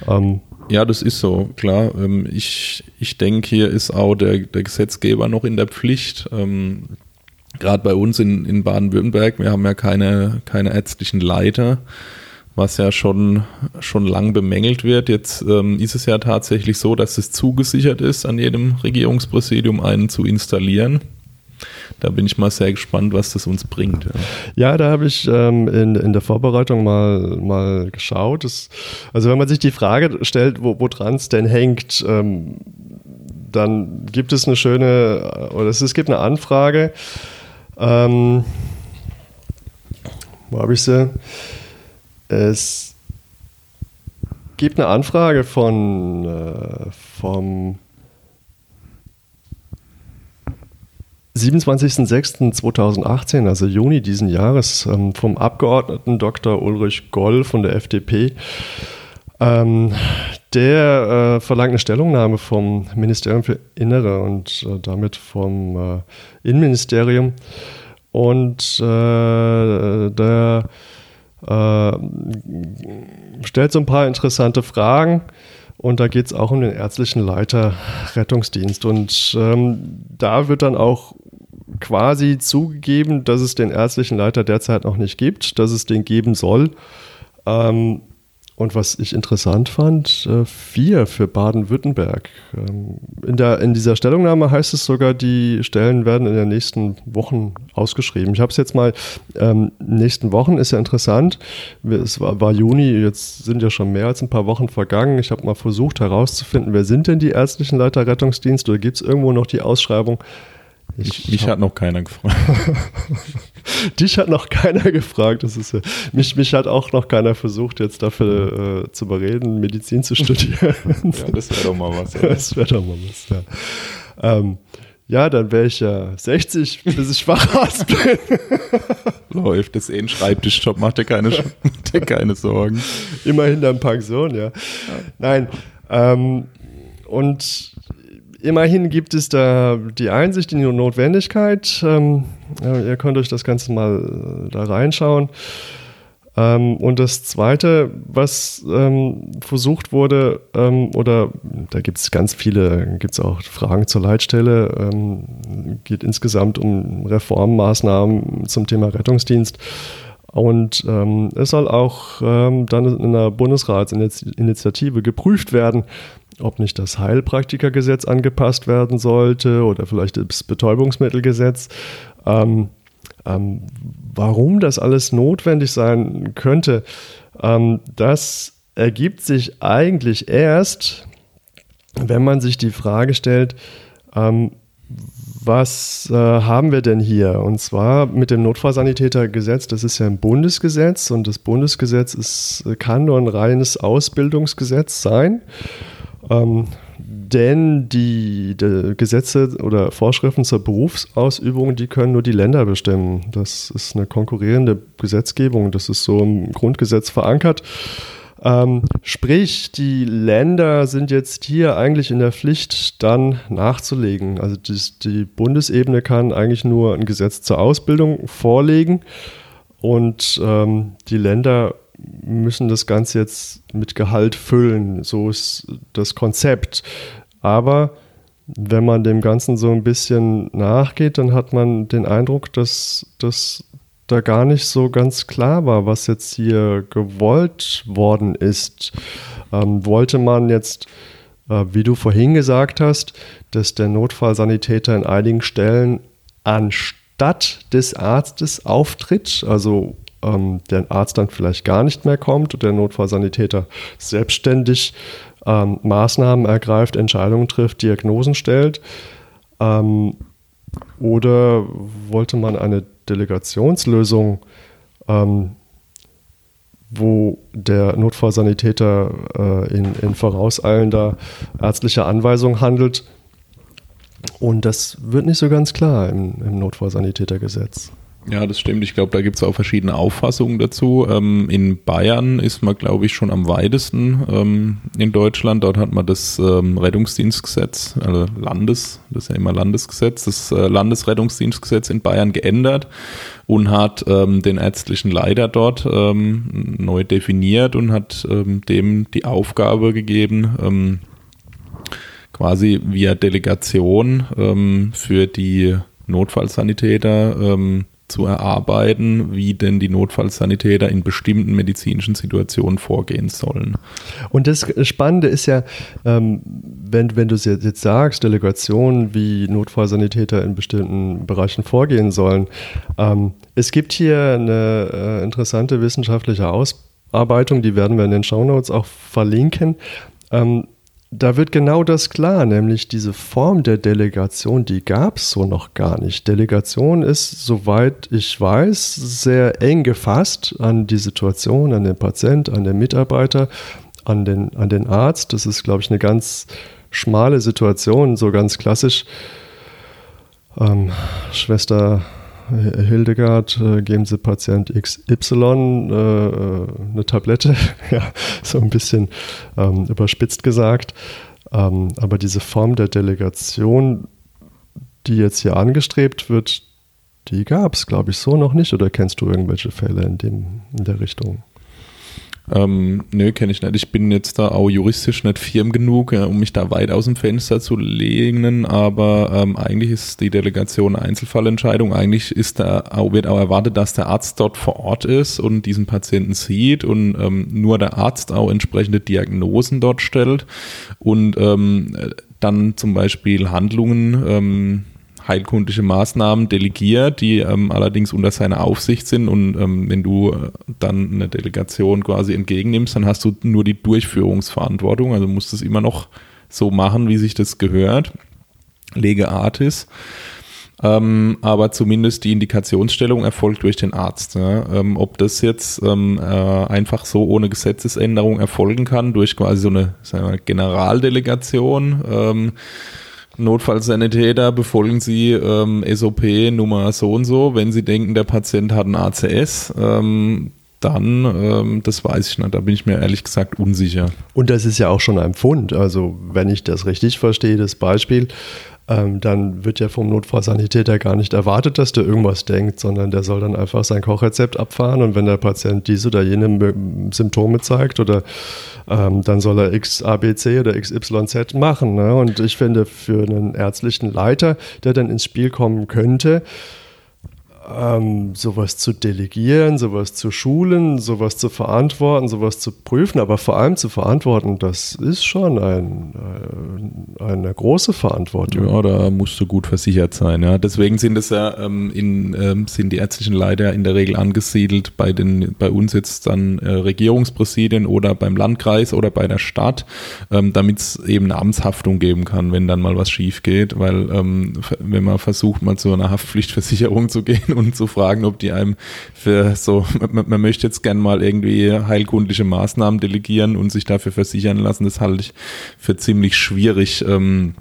Ähm, ja, das ist so, klar. Ähm, ich, ich denke, hier ist auch der, der Gesetzgeber noch in der Pflicht. Ähm, Gerade bei uns in, in Baden-Württemberg, wir haben ja keine, keine ärztlichen Leiter was ja schon, schon lang bemängelt wird. Jetzt ähm, ist es ja tatsächlich so, dass es zugesichert ist, an jedem Regierungspräsidium einen zu installieren. Da bin ich mal sehr gespannt, was das uns bringt. Ja, da habe ich ähm, in, in der Vorbereitung mal, mal geschaut. Das, also wenn man sich die Frage stellt, wo, woran es denn hängt, ähm, dann gibt es eine schöne, oder es, es gibt eine Anfrage. Ähm, wo habe ich sie? Es gibt eine Anfrage von äh, vom 27.06.2018, also Juni diesen Jahres, ähm, vom Abgeordneten Dr. Ulrich Goll von der FDP. Ähm, der äh, verlangt eine Stellungnahme vom Ministerium für Innere und äh, damit vom äh, Innenministerium. Und äh, der äh, stellt so ein paar interessante Fragen. Und da geht es auch um den ärztlichen Leiter Rettungsdienst. Und ähm, da wird dann auch quasi zugegeben, dass es den ärztlichen Leiter derzeit noch nicht gibt, dass es den geben soll. Ähm, und was ich interessant fand, äh, vier für Baden-Württemberg. Ähm, in, in dieser Stellungnahme heißt es sogar, die Stellen werden in den nächsten Wochen ausgeschrieben. Ich habe es jetzt mal, ähm, nächsten Wochen ist ja interessant. Es war, war, Juni, jetzt sind ja schon mehr als ein paar Wochen vergangen. Ich habe mal versucht herauszufinden, wer sind denn die ärztlichen Leiter Rettungsdienst oder gibt es irgendwo noch die Ausschreibung? Ich, mich hat noch keiner gefragt. Dich hat noch keiner gefragt. Das ist mich, mich hat auch noch keiner versucht, jetzt dafür äh, zu bereden, Medizin zu studieren. ja, das wäre doch mal was. Oder? Das wäre doch mal was, ja. Ähm, ja, dann wäre ich ja 60, bis ich Facharzt bin. Läuft, das ist eh ein Schreibtischjob, macht dir keine, macht dir keine Sorgen. Immerhin dann Pension, ja. ja. Nein, ähm, und immerhin gibt es da die Einsicht in die Notwendigkeit. Ähm, ihr könnt euch das Ganze mal äh, da reinschauen. Ähm, und das Zweite, was ähm, versucht wurde, ähm, oder da gibt es ganz viele, gibt es auch Fragen zur Leitstelle, ähm, geht insgesamt um Reformmaßnahmen zum Thema Rettungsdienst. Und ähm, es soll auch ähm, dann in einer Bundesratsinitiative geprüft werden, ob nicht das Heilpraktikergesetz angepasst werden sollte oder vielleicht das Betäubungsmittelgesetz. Ähm, ähm, warum das alles notwendig sein könnte, ähm, das ergibt sich eigentlich erst, wenn man sich die Frage stellt, ähm, was äh, haben wir denn hier? Und zwar mit dem Notfallsanitätergesetz, das ist ja ein Bundesgesetz und das Bundesgesetz ist, kann nur ein reines Ausbildungsgesetz sein. Ähm, denn die, die, Gesetze oder Vorschriften zur Berufsausübung, die können nur die Länder bestimmen. Das ist eine konkurrierende Gesetzgebung, das ist so im Grundgesetz verankert. Ähm, sprich, die Länder sind jetzt hier eigentlich in der Pflicht, dann nachzulegen. Also die, die Bundesebene kann eigentlich nur ein Gesetz zur Ausbildung vorlegen und ähm, die Länder müssen das Ganze jetzt mit Gehalt füllen. So ist das Konzept. Aber wenn man dem Ganzen so ein bisschen nachgeht, dann hat man den Eindruck, dass das da gar nicht so ganz klar war, was jetzt hier gewollt worden ist. Ähm, wollte man jetzt, äh, wie du vorhin gesagt hast, dass der Notfallsanitäter in einigen Stellen anstatt des Arztes auftritt, also ähm, der Arzt dann vielleicht gar nicht mehr kommt und der Notfallsanitäter selbstständig ähm, Maßnahmen ergreift, Entscheidungen trifft, Diagnosen stellt. Ähm, oder wollte man eine Delegationslösung, ähm, wo der Notfallsanitäter äh, in, in vorauseilender ärztlicher Anweisung handelt? Und das wird nicht so ganz klar im, im Notfallsanitätergesetz. Ja, das stimmt. Ich glaube, da gibt es auch verschiedene Auffassungen dazu. Ähm, in Bayern ist man, glaube ich, schon am weitesten ähm, in Deutschland. Dort hat man das ähm, Rettungsdienstgesetz, also Landes, das ist ja immer Landesgesetz, das äh, Landesrettungsdienstgesetz in Bayern geändert und hat ähm, den ärztlichen Leiter dort ähm, neu definiert und hat ähm, dem die Aufgabe gegeben, quasi via Delegation für die Notfallsanitäter ähm, zu erarbeiten, wie denn die Notfallsanitäter in bestimmten medizinischen Situationen vorgehen sollen. Und das Spannende ist ja, ähm, wenn, wenn du jetzt sagst, Delegationen, wie Notfallsanitäter in bestimmten Bereichen vorgehen sollen, ähm, es gibt hier eine äh, interessante wissenschaftliche Ausarbeitung, die werden wir in den Shownotes auch verlinken. Ähm, da wird genau das klar, nämlich diese Form der Delegation, die gab es so noch gar nicht. Delegation ist, soweit ich weiß, sehr eng gefasst an die Situation, an den Patient, an den Mitarbeiter, an den, an den Arzt. Das ist, glaube ich, eine ganz schmale Situation, so ganz klassisch. Ähm, Schwester Hildegard, äh, geben Sie Patient XY äh, äh, eine Tablette, ja, so ein bisschen ähm, überspitzt gesagt. Ähm, aber diese Form der Delegation, die jetzt hier angestrebt wird, die gab es, glaube ich, so noch nicht. Oder kennst du irgendwelche Fälle in, dem, in der Richtung? Ähm, nö, kenne ich nicht. Ich bin jetzt da auch juristisch nicht firm genug, ja, um mich da weit aus dem Fenster zu lehnen, aber ähm, eigentlich ist die Delegation Einzelfallentscheidung. Eigentlich ist da wird auch erwartet, dass der Arzt dort vor Ort ist und diesen Patienten sieht und ähm, nur der Arzt auch entsprechende Diagnosen dort stellt und ähm, dann zum Beispiel Handlungen ähm, heilkundliche Maßnahmen delegiert, die ähm, allerdings unter seiner Aufsicht sind. Und ähm, wenn du äh, dann eine Delegation quasi entgegennimmst, dann hast du nur die Durchführungsverantwortung. Also musst du es immer noch so machen, wie sich das gehört. Lege Artis. Ähm, aber zumindest die Indikationsstellung erfolgt durch den Arzt. Ja. Ähm, ob das jetzt ähm, äh, einfach so ohne Gesetzesänderung erfolgen kann, durch quasi so eine wir, Generaldelegation, ähm, Notfallsanitäter befolgen Sie ähm, SOP Nummer so und so. Wenn Sie denken, der Patient hat ein ACS, ähm, dann, ähm, das weiß ich nicht, da bin ich mir ehrlich gesagt unsicher. Und das ist ja auch schon ein Pfund. Also, wenn ich das richtig verstehe, das Beispiel, ähm, dann wird ja vom Notfallsanitäter gar nicht erwartet, dass der irgendwas denkt, sondern der soll dann einfach sein Kochrezept abfahren und wenn der Patient diese oder jene Symptome zeigt oder ähm, dann soll er X, A, B, C oder XYZ machen. Ne? Und ich finde, für einen ärztlichen Leiter, der dann ins Spiel kommen könnte, ähm, sowas zu delegieren, sowas zu schulen, sowas zu verantworten, sowas zu prüfen, aber vor allem zu verantworten, das ist schon ein, äh, eine große Verantwortung. Ja, da musst du gut versichert sein. Ja. Deswegen sind es ja ähm, in, ähm, sind die ärztlichen Leiter in der Regel angesiedelt bei den, bei uns jetzt dann äh, Regierungspräsidien oder beim Landkreis oder bei der Stadt, ähm, damit es eben eine Amtshaftung geben kann, wenn dann mal was schief geht, weil ähm, wenn man versucht, mal zu einer Haftpflichtversicherung zu gehen und zu fragen, ob die einem für so, man, man möchte jetzt gern mal irgendwie heilkundliche Maßnahmen delegieren und sich dafür versichern lassen, das halte ich für ziemlich schwierig. Ähm,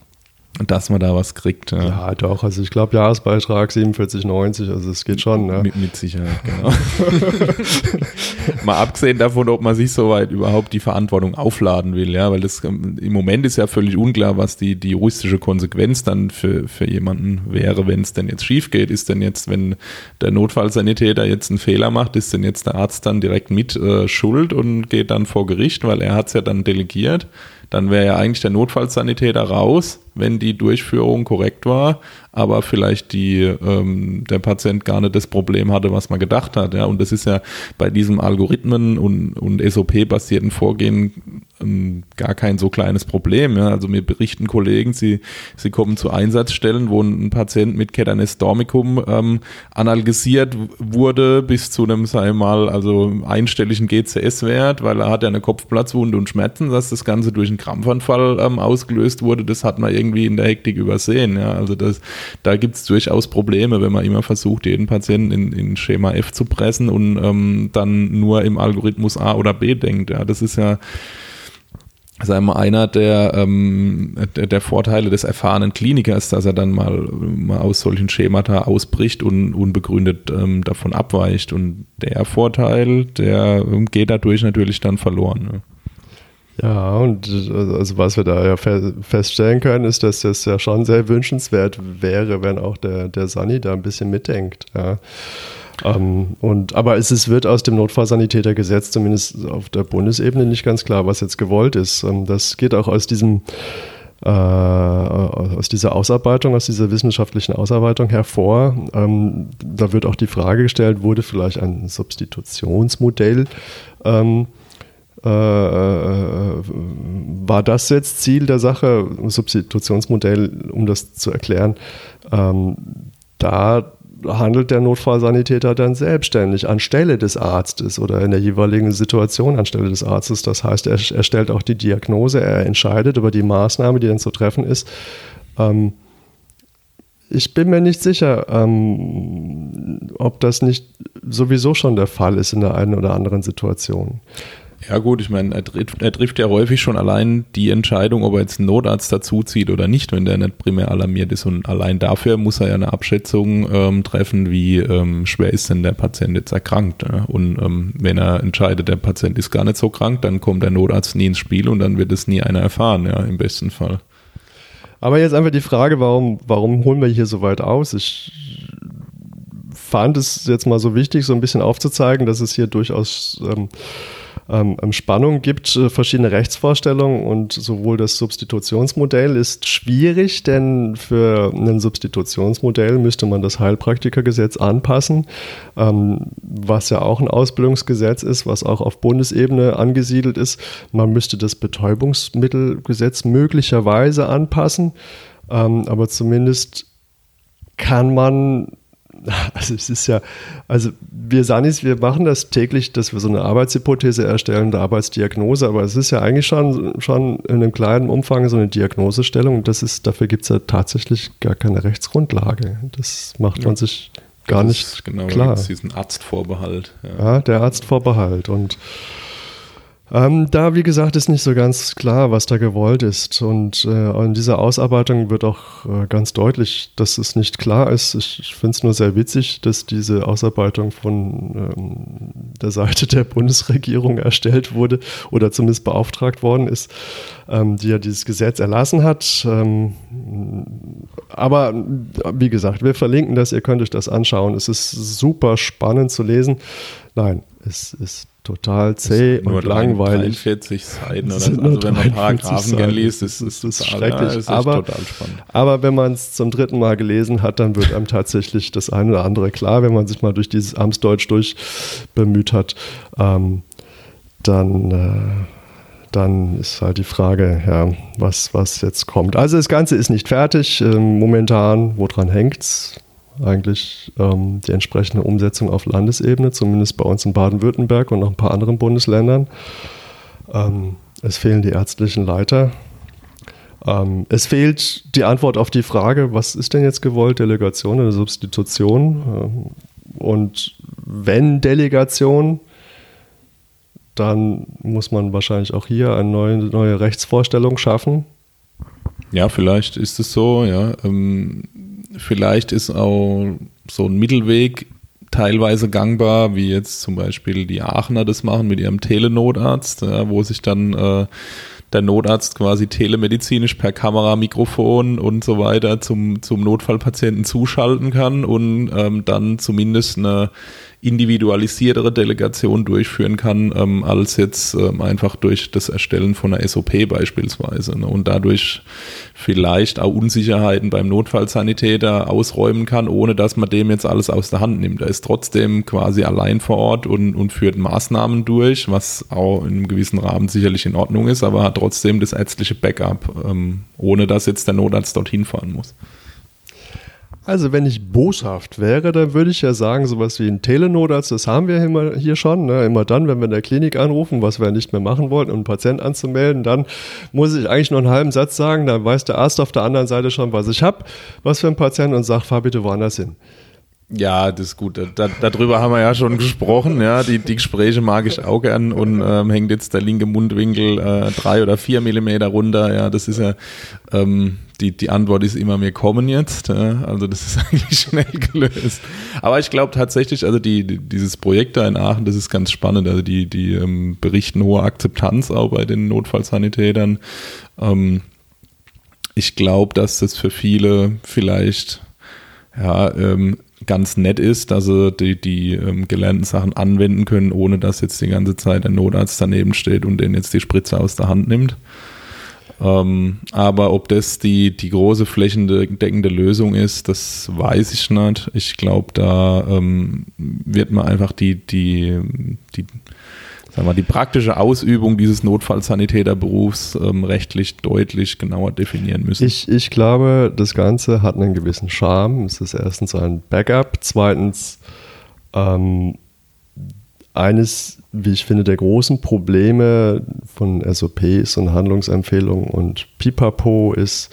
dass man da was kriegt. Ja, ja doch. Also ich glaube, Jahresbeitrag 47,90, also es geht schon. Ne? Mit, mit Sicherheit, genau. Mal abgesehen davon, ob man sich soweit überhaupt die Verantwortung aufladen will, ja, weil das ähm, im Moment ist ja völlig unklar, was die, die juristische Konsequenz dann für, für jemanden wäre, wenn es denn jetzt schief geht. Ist denn jetzt, wenn der Notfallsanitäter jetzt einen Fehler macht, ist denn jetzt der Arzt dann direkt mit äh, schuld und geht dann vor Gericht, weil er hat es ja dann delegiert dann wäre ja eigentlich der Notfallsanitäter raus, wenn die Durchführung korrekt war, aber vielleicht die, ähm, der Patient gar nicht das Problem hatte, was man gedacht hat. Ja? Und das ist ja bei diesem Algorithmen- und, und SOP-basierten Vorgehen ein, gar kein so kleines Problem. Ja. Also mir berichten Kollegen, sie, sie kommen zu Einsatzstellen, wo ein Patient mit Ketanes dormicum ähm, analysiert wurde bis zu einem, sagen wir mal, also einstelligen GCS-Wert, weil er hat ja eine Kopfplatzwunde und Schmerzen, dass das Ganze durch einen Krampfanfall ähm, ausgelöst wurde, das hat man irgendwie in der Hektik übersehen. Ja. Also das, da gibt es durchaus Probleme, wenn man immer versucht, jeden Patienten in, in Schema F zu pressen und ähm, dann nur im Algorithmus A oder B denkt. Ja. Das ist ja sagen wir, einer der, ähm, der, der, Vorteile des erfahrenen Klinikers, dass er dann mal, mal aus solchen Schemata ausbricht und unbegründet ähm, davon abweicht. Und der Vorteil, der geht dadurch natürlich dann verloren. Ne? Ja, und also was wir da ja feststellen können, ist, dass es ja schon sehr wünschenswert wäre, wenn auch der, der Sani da ein bisschen mitdenkt. Ja. Ähm, und, aber es ist, wird aus dem Notfallsanitätergesetz zumindest auf der Bundesebene nicht ganz klar, was jetzt gewollt ist. Ähm, das geht auch aus diesem äh, aus dieser Ausarbeitung, aus dieser wissenschaftlichen Ausarbeitung hervor. Ähm, da wird auch die Frage gestellt, wurde vielleicht ein Substitutionsmodell ähm, äh, äh, war das jetzt Ziel der Sache, Substitutionsmodell, um das zu erklären? Ähm, da handelt der Notfallsanitäter dann selbstständig anstelle des Arztes oder in der jeweiligen Situation anstelle des Arztes. Das heißt, er, er stellt auch die Diagnose, er entscheidet über die Maßnahme, die dann zu treffen ist. Ähm, ich bin mir nicht sicher, ähm, ob das nicht sowieso schon der Fall ist in der einen oder anderen Situation. Ja gut, ich meine, er trifft, er trifft ja häufig schon allein die Entscheidung, ob er jetzt einen Notarzt dazuzieht oder nicht, wenn der nicht primär alarmiert ist. Und allein dafür muss er ja eine Abschätzung ähm, treffen, wie ähm, schwer ist denn der Patient jetzt erkrankt. Ja? Und ähm, wenn er entscheidet, der Patient ist gar nicht so krank, dann kommt der Notarzt nie ins Spiel und dann wird es nie einer erfahren, ja, im besten Fall. Aber jetzt einfach die Frage, warum, warum holen wir hier so weit aus? Ich fand es jetzt mal so wichtig, so ein bisschen aufzuzeigen, dass es hier durchaus ähm, ähm, ähm, Spannung gibt, äh, verschiedene Rechtsvorstellungen und sowohl das Substitutionsmodell ist schwierig, denn für ein Substitutionsmodell müsste man das Heilpraktikergesetz anpassen, ähm, was ja auch ein Ausbildungsgesetz ist, was auch auf Bundesebene angesiedelt ist. Man müsste das Betäubungsmittelgesetz möglicherweise anpassen, ähm, aber zumindest kann man also es ist ja, also wir Sanis, wir machen das täglich, dass wir so eine Arbeitshypothese erstellen, eine Arbeitsdiagnose, aber es ist ja eigentlich schon, schon in einem kleinen Umfang so eine Diagnosestellung und das ist, dafür gibt es ja tatsächlich gar keine Rechtsgrundlage. Das macht ja. man sich gar das nicht genau, klar. diesen Arztvorbehalt. Ja. ja, der Arztvorbehalt und ähm, da, wie gesagt, ist nicht so ganz klar, was da gewollt ist. Und äh, in dieser Ausarbeitung wird auch äh, ganz deutlich, dass es nicht klar ist. Ich, ich finde es nur sehr witzig, dass diese Ausarbeitung von ähm, der Seite der Bundesregierung erstellt wurde oder zumindest beauftragt worden ist, ähm, die ja dieses Gesetz erlassen hat. Ähm, aber wie gesagt, wir verlinken das, ihr könnt euch das anschauen. Es ist super spannend zu lesen. Nein, es ist total zäh und langweilig. 43 Seiten oder so. Also wenn man Paragraphen gerne liest, ist es schrecklich. Ist aber, total spannend. aber wenn man es zum dritten Mal gelesen hat, dann wird einem tatsächlich das eine oder andere klar, wenn man sich mal durch dieses Amtsdeutsch durchbemüht hat. Ähm, dann, äh, dann ist halt die Frage, ja, was, was jetzt kommt. Also das Ganze ist nicht fertig. Ähm, momentan, woran hängt es? Eigentlich ähm, die entsprechende Umsetzung auf Landesebene, zumindest bei uns in Baden-Württemberg und noch ein paar anderen Bundesländern. Ähm, es fehlen die ärztlichen Leiter. Ähm, es fehlt die Antwort auf die Frage, was ist denn jetzt gewollt, Delegation oder Substitution? Ähm, und wenn Delegation, dann muss man wahrscheinlich auch hier eine neue, neue Rechtsvorstellung schaffen. Ja, vielleicht ist es so, ja. Ähm, vielleicht ist auch so ein Mittelweg teilweise gangbar, wie jetzt zum Beispiel die Aachener das machen mit ihrem Telenotarzt, ja, wo sich dann äh, der Notarzt quasi telemedizinisch per Kamera, Mikrofon und so weiter zum, zum Notfallpatienten zuschalten kann und ähm, dann zumindest eine individualisiertere Delegation durchführen kann, ähm, als jetzt ähm, einfach durch das Erstellen von einer SOP beispielsweise. Ne? Und dadurch vielleicht auch Unsicherheiten beim Notfallsanitäter ausräumen kann, ohne dass man dem jetzt alles aus der Hand nimmt. Er ist trotzdem quasi allein vor Ort und, und führt Maßnahmen durch, was auch in einem gewissen Rahmen sicherlich in Ordnung ist, aber hat trotzdem das ärztliche Backup, ähm, ohne dass jetzt der Notarzt dorthin fahren muss. Also wenn ich boshaft wäre, dann würde ich ja sagen, sowas wie ein Telenotarzt, das haben wir immer hier schon. Ne? Immer dann, wenn wir in der Klinik anrufen, was wir nicht mehr machen wollten, um einen Patient anzumelden, dann muss ich eigentlich nur einen halben Satz sagen, dann weiß der Arzt auf der anderen Seite schon, was ich habe, was für ein Patient und sagt, fahr bitte woanders hin. Ja, das ist gut. Da, darüber haben wir ja schon gesprochen. Ja, die, die Gespräche mag ich auch gern und ähm, hängt jetzt der linke Mundwinkel äh, drei oder vier Millimeter runter. Ja, das ist ja ähm, die, die Antwort ist immer, wir kommen jetzt. Ja, also das ist eigentlich schnell gelöst. Aber ich glaube tatsächlich, also die, die, dieses Projekt da in Aachen, das ist ganz spannend. Also die, die ähm, berichten hohe Akzeptanz auch bei den Notfallsanitätern. Ähm, ich glaube, dass das für viele vielleicht ja, ähm, ganz nett ist, dass sie die, die ähm, gelernten Sachen anwenden können, ohne dass jetzt die ganze Zeit ein Notarzt daneben steht und den jetzt die Spritze aus der Hand nimmt. Ähm, aber ob das die, die große flächendeckende Lösung ist, das weiß ich nicht. Ich glaube, da ähm, wird man einfach die, die, die sagen wir, die praktische Ausübung dieses Notfallsanitäterberufs ähm, rechtlich deutlich genauer definieren müssen. Ich, ich glaube, das Ganze hat einen gewissen Charme. Es ist erstens ein Backup, zweitens ähm, eines, wie ich finde, der großen Probleme von SOPs und Handlungsempfehlungen und Pipapo ist,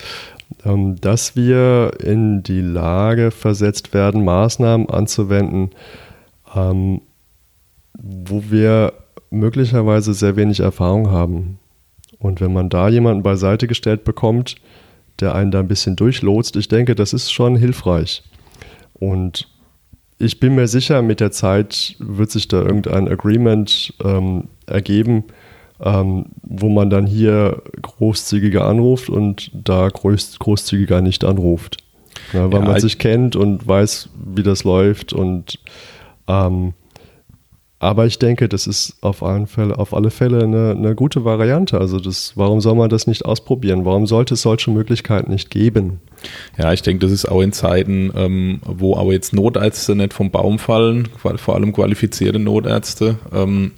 ähm, dass wir in die Lage versetzt werden, Maßnahmen anzuwenden, ähm, wo wir möglicherweise sehr wenig Erfahrung haben. Und wenn man da jemanden beiseite gestellt bekommt, der einen da ein bisschen durchlotst, ich denke, das ist schon hilfreich. Und ich bin mir sicher, mit der Zeit wird sich da irgendein Agreement ähm, ergeben, ähm, wo man dann hier großzügiger anruft und da groß, großzügiger nicht anruft. Ja, weil ja, man sich kennt und weiß, wie das läuft und ähm, aber ich denke, das ist auf, allen Fälle, auf alle Fälle eine, eine gute Variante. Also das, warum soll man das nicht ausprobieren? Warum sollte es solche Möglichkeiten nicht geben? Ja, ich denke, das ist auch in Zeiten, ähm, wo aber jetzt Notärzte nicht vom Baum fallen, vor allem qualifizierte Notärzte, ähm,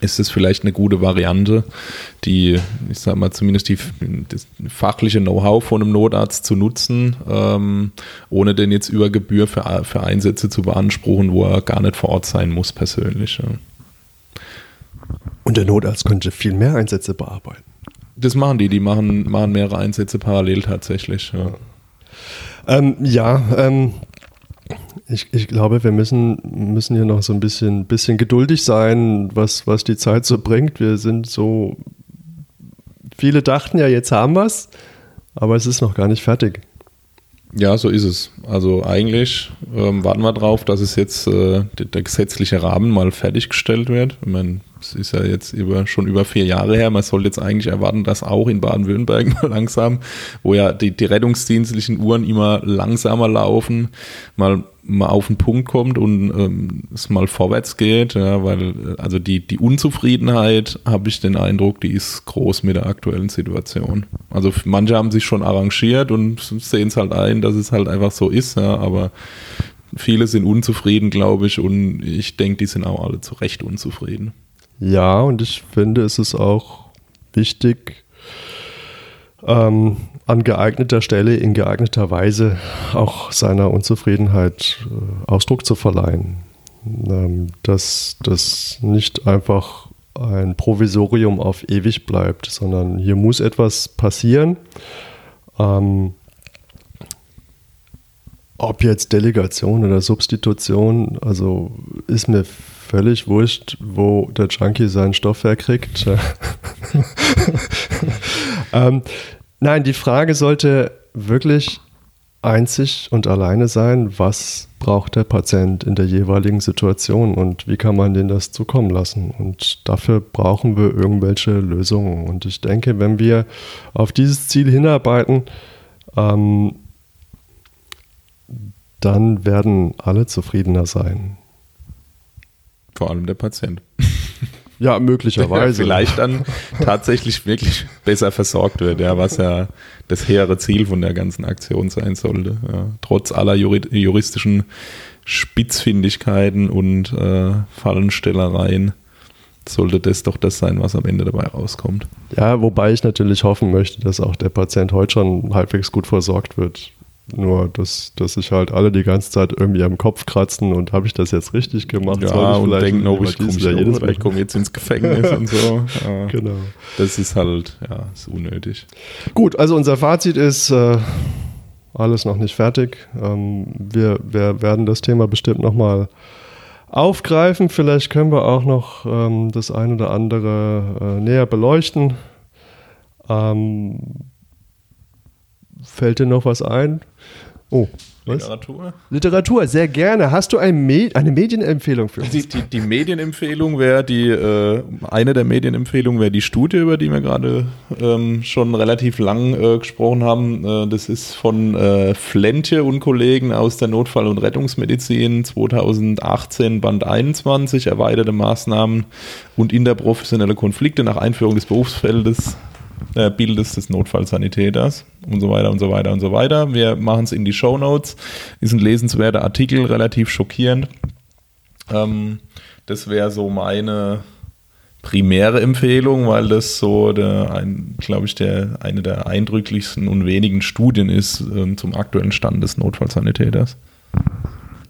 ist es vielleicht eine gute Variante, die, ich sag mal, zumindest die, das fachliche Know-how von einem Notarzt zu nutzen, ähm, ohne den jetzt über Gebühr für, für Einsätze zu beanspruchen, wo er gar nicht vor Ort sein muss persönlich. Ja. Und der Notarzt könnte viel mehr Einsätze bearbeiten. Das machen die, die machen, machen mehrere Einsätze parallel tatsächlich. Ja, ähm, ja ähm, ich, ich glaube, wir müssen, müssen hier noch so ein bisschen, bisschen geduldig sein, was, was die Zeit so bringt. Wir sind so, viele dachten ja, jetzt haben wir es, aber es ist noch gar nicht fertig. Ja, so ist es. Also eigentlich ähm, warten wir darauf, dass es jetzt äh, der, der, gesetzliche Rahmen mal fertiggestellt wird. Ich meine, es ist ja jetzt über, schon über vier Jahre her. Man soll jetzt eigentlich erwarten, dass auch in Baden-Württemberg mal langsam, wo ja die, die rettungsdienstlichen Uhren immer langsamer laufen, mal mal auf den Punkt kommt und ähm, es mal vorwärts geht, ja, weil äh, also die, die Unzufriedenheit, habe ich den Eindruck, die ist groß mit der aktuellen Situation. Also manche haben sich schon arrangiert und sehen es halt ein, dass es halt einfach so ist, ja, aber viele sind unzufrieden, glaube ich, und ich denke, die sind auch alle zu Recht unzufrieden. Ja, und ich finde, es ist auch wichtig, ähm, an geeigneter Stelle in geeigneter Weise auch seiner Unzufriedenheit äh, Ausdruck zu verleihen. Ähm, dass das nicht einfach ein Provisorium auf ewig bleibt, sondern hier muss etwas passieren. Ähm, ob jetzt Delegation oder Substitution, also ist mir völlig wurscht, wo der Junkie seinen Stoff herkriegt. ähm, nein, die Frage sollte wirklich einzig und alleine sein, was braucht der Patient in der jeweiligen Situation und wie kann man den das zukommen lassen. Und dafür brauchen wir irgendwelche Lösungen. Und ich denke, wenn wir auf dieses Ziel hinarbeiten, ähm, dann werden alle zufriedener sein. Vor allem der Patient. Ja, möglicherweise. Vielleicht dann tatsächlich wirklich besser versorgt wird, ja, was ja das hehre Ziel von der ganzen Aktion sein sollte. Ja. Trotz aller juristischen Spitzfindigkeiten und äh, Fallenstellereien sollte das doch das sein, was am Ende dabei rauskommt. Ja, wobei ich natürlich hoffen möchte, dass auch der Patient heute schon halbwegs gut versorgt wird. Nur, dass, dass sich halt alle die ganze Zeit irgendwie am Kopf kratzen und habe ich das jetzt richtig gemacht? Ja, und denken, oh, ich komme jedes Mal, ich komme jetzt ins Gefängnis und so. Ja, genau. Das ist halt, ja, ist unnötig. Gut, also unser Fazit ist, äh, alles noch nicht fertig. Ähm, wir, wir werden das Thema bestimmt nochmal aufgreifen. Vielleicht können wir auch noch ähm, das ein oder andere äh, näher beleuchten. Ähm, fällt dir noch was ein? Oh, was? Literatur? Literatur, sehr gerne. Hast du ein Me eine Medienempfehlung für uns? Die, die, die Medienempfehlung wäre die, äh, eine der Medienempfehlungen wäre die Studie, über die wir gerade ähm, schon relativ lang äh, gesprochen haben. Äh, das ist von äh, Flentje und Kollegen aus der Notfall- und Rettungsmedizin 2018, Band 21, erweiterte Maßnahmen und interprofessionelle Konflikte nach Einführung des Berufsfeldes äh, Bildes des Notfallsanitäters und so weiter und so weiter und so weiter. Wir machen es in die Show Notes. Ist ein lesenswerter Artikel, relativ schockierend. Ähm, das wäre so meine primäre Empfehlung, weil das so glaube ich, der, eine der eindrücklichsten und wenigen Studien ist ähm, zum aktuellen Stand des Notfallsanitäters.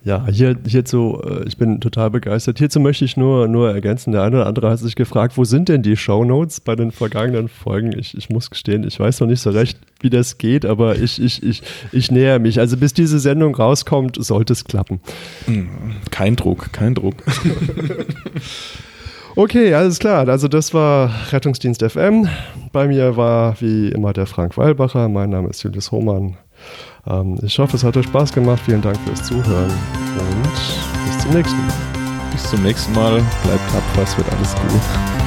Ja, hier, hierzu, äh, ich bin total begeistert. Hierzu möchte ich nur, nur ergänzen. Der eine oder andere hat sich gefragt, wo sind denn die Shownotes bei den vergangenen Folgen? Ich, ich muss gestehen, ich weiß noch nicht so recht, wie das geht, aber ich, ich, ich, ich näher mich. Also bis diese Sendung rauskommt, sollte es klappen. Hm, kein Druck, kein Druck. Okay, alles klar. Also das war Rettungsdienst FM. Bei mir war wie immer der Frank Weilbacher. Mein Name ist Julius Hohmann. Ähm, ich hoffe, es hat euch Spaß gemacht. Vielen Dank fürs Zuhören und bis zum nächsten Mal. Bis zum nächsten Mal. Bleibt tapfer, es wird alles gut.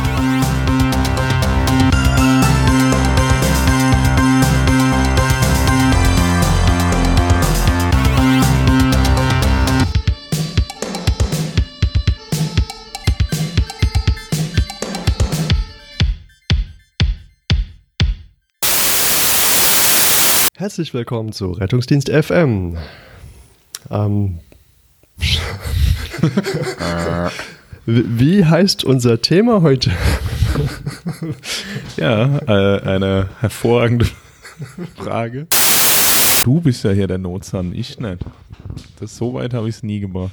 Herzlich willkommen zu Rettungsdienst FM. Ähm, wie heißt unser Thema heute? ja, äh, eine hervorragende Frage. Du bist ja hier der Notsan, ich nicht. Das so weit habe ich es nie gebracht.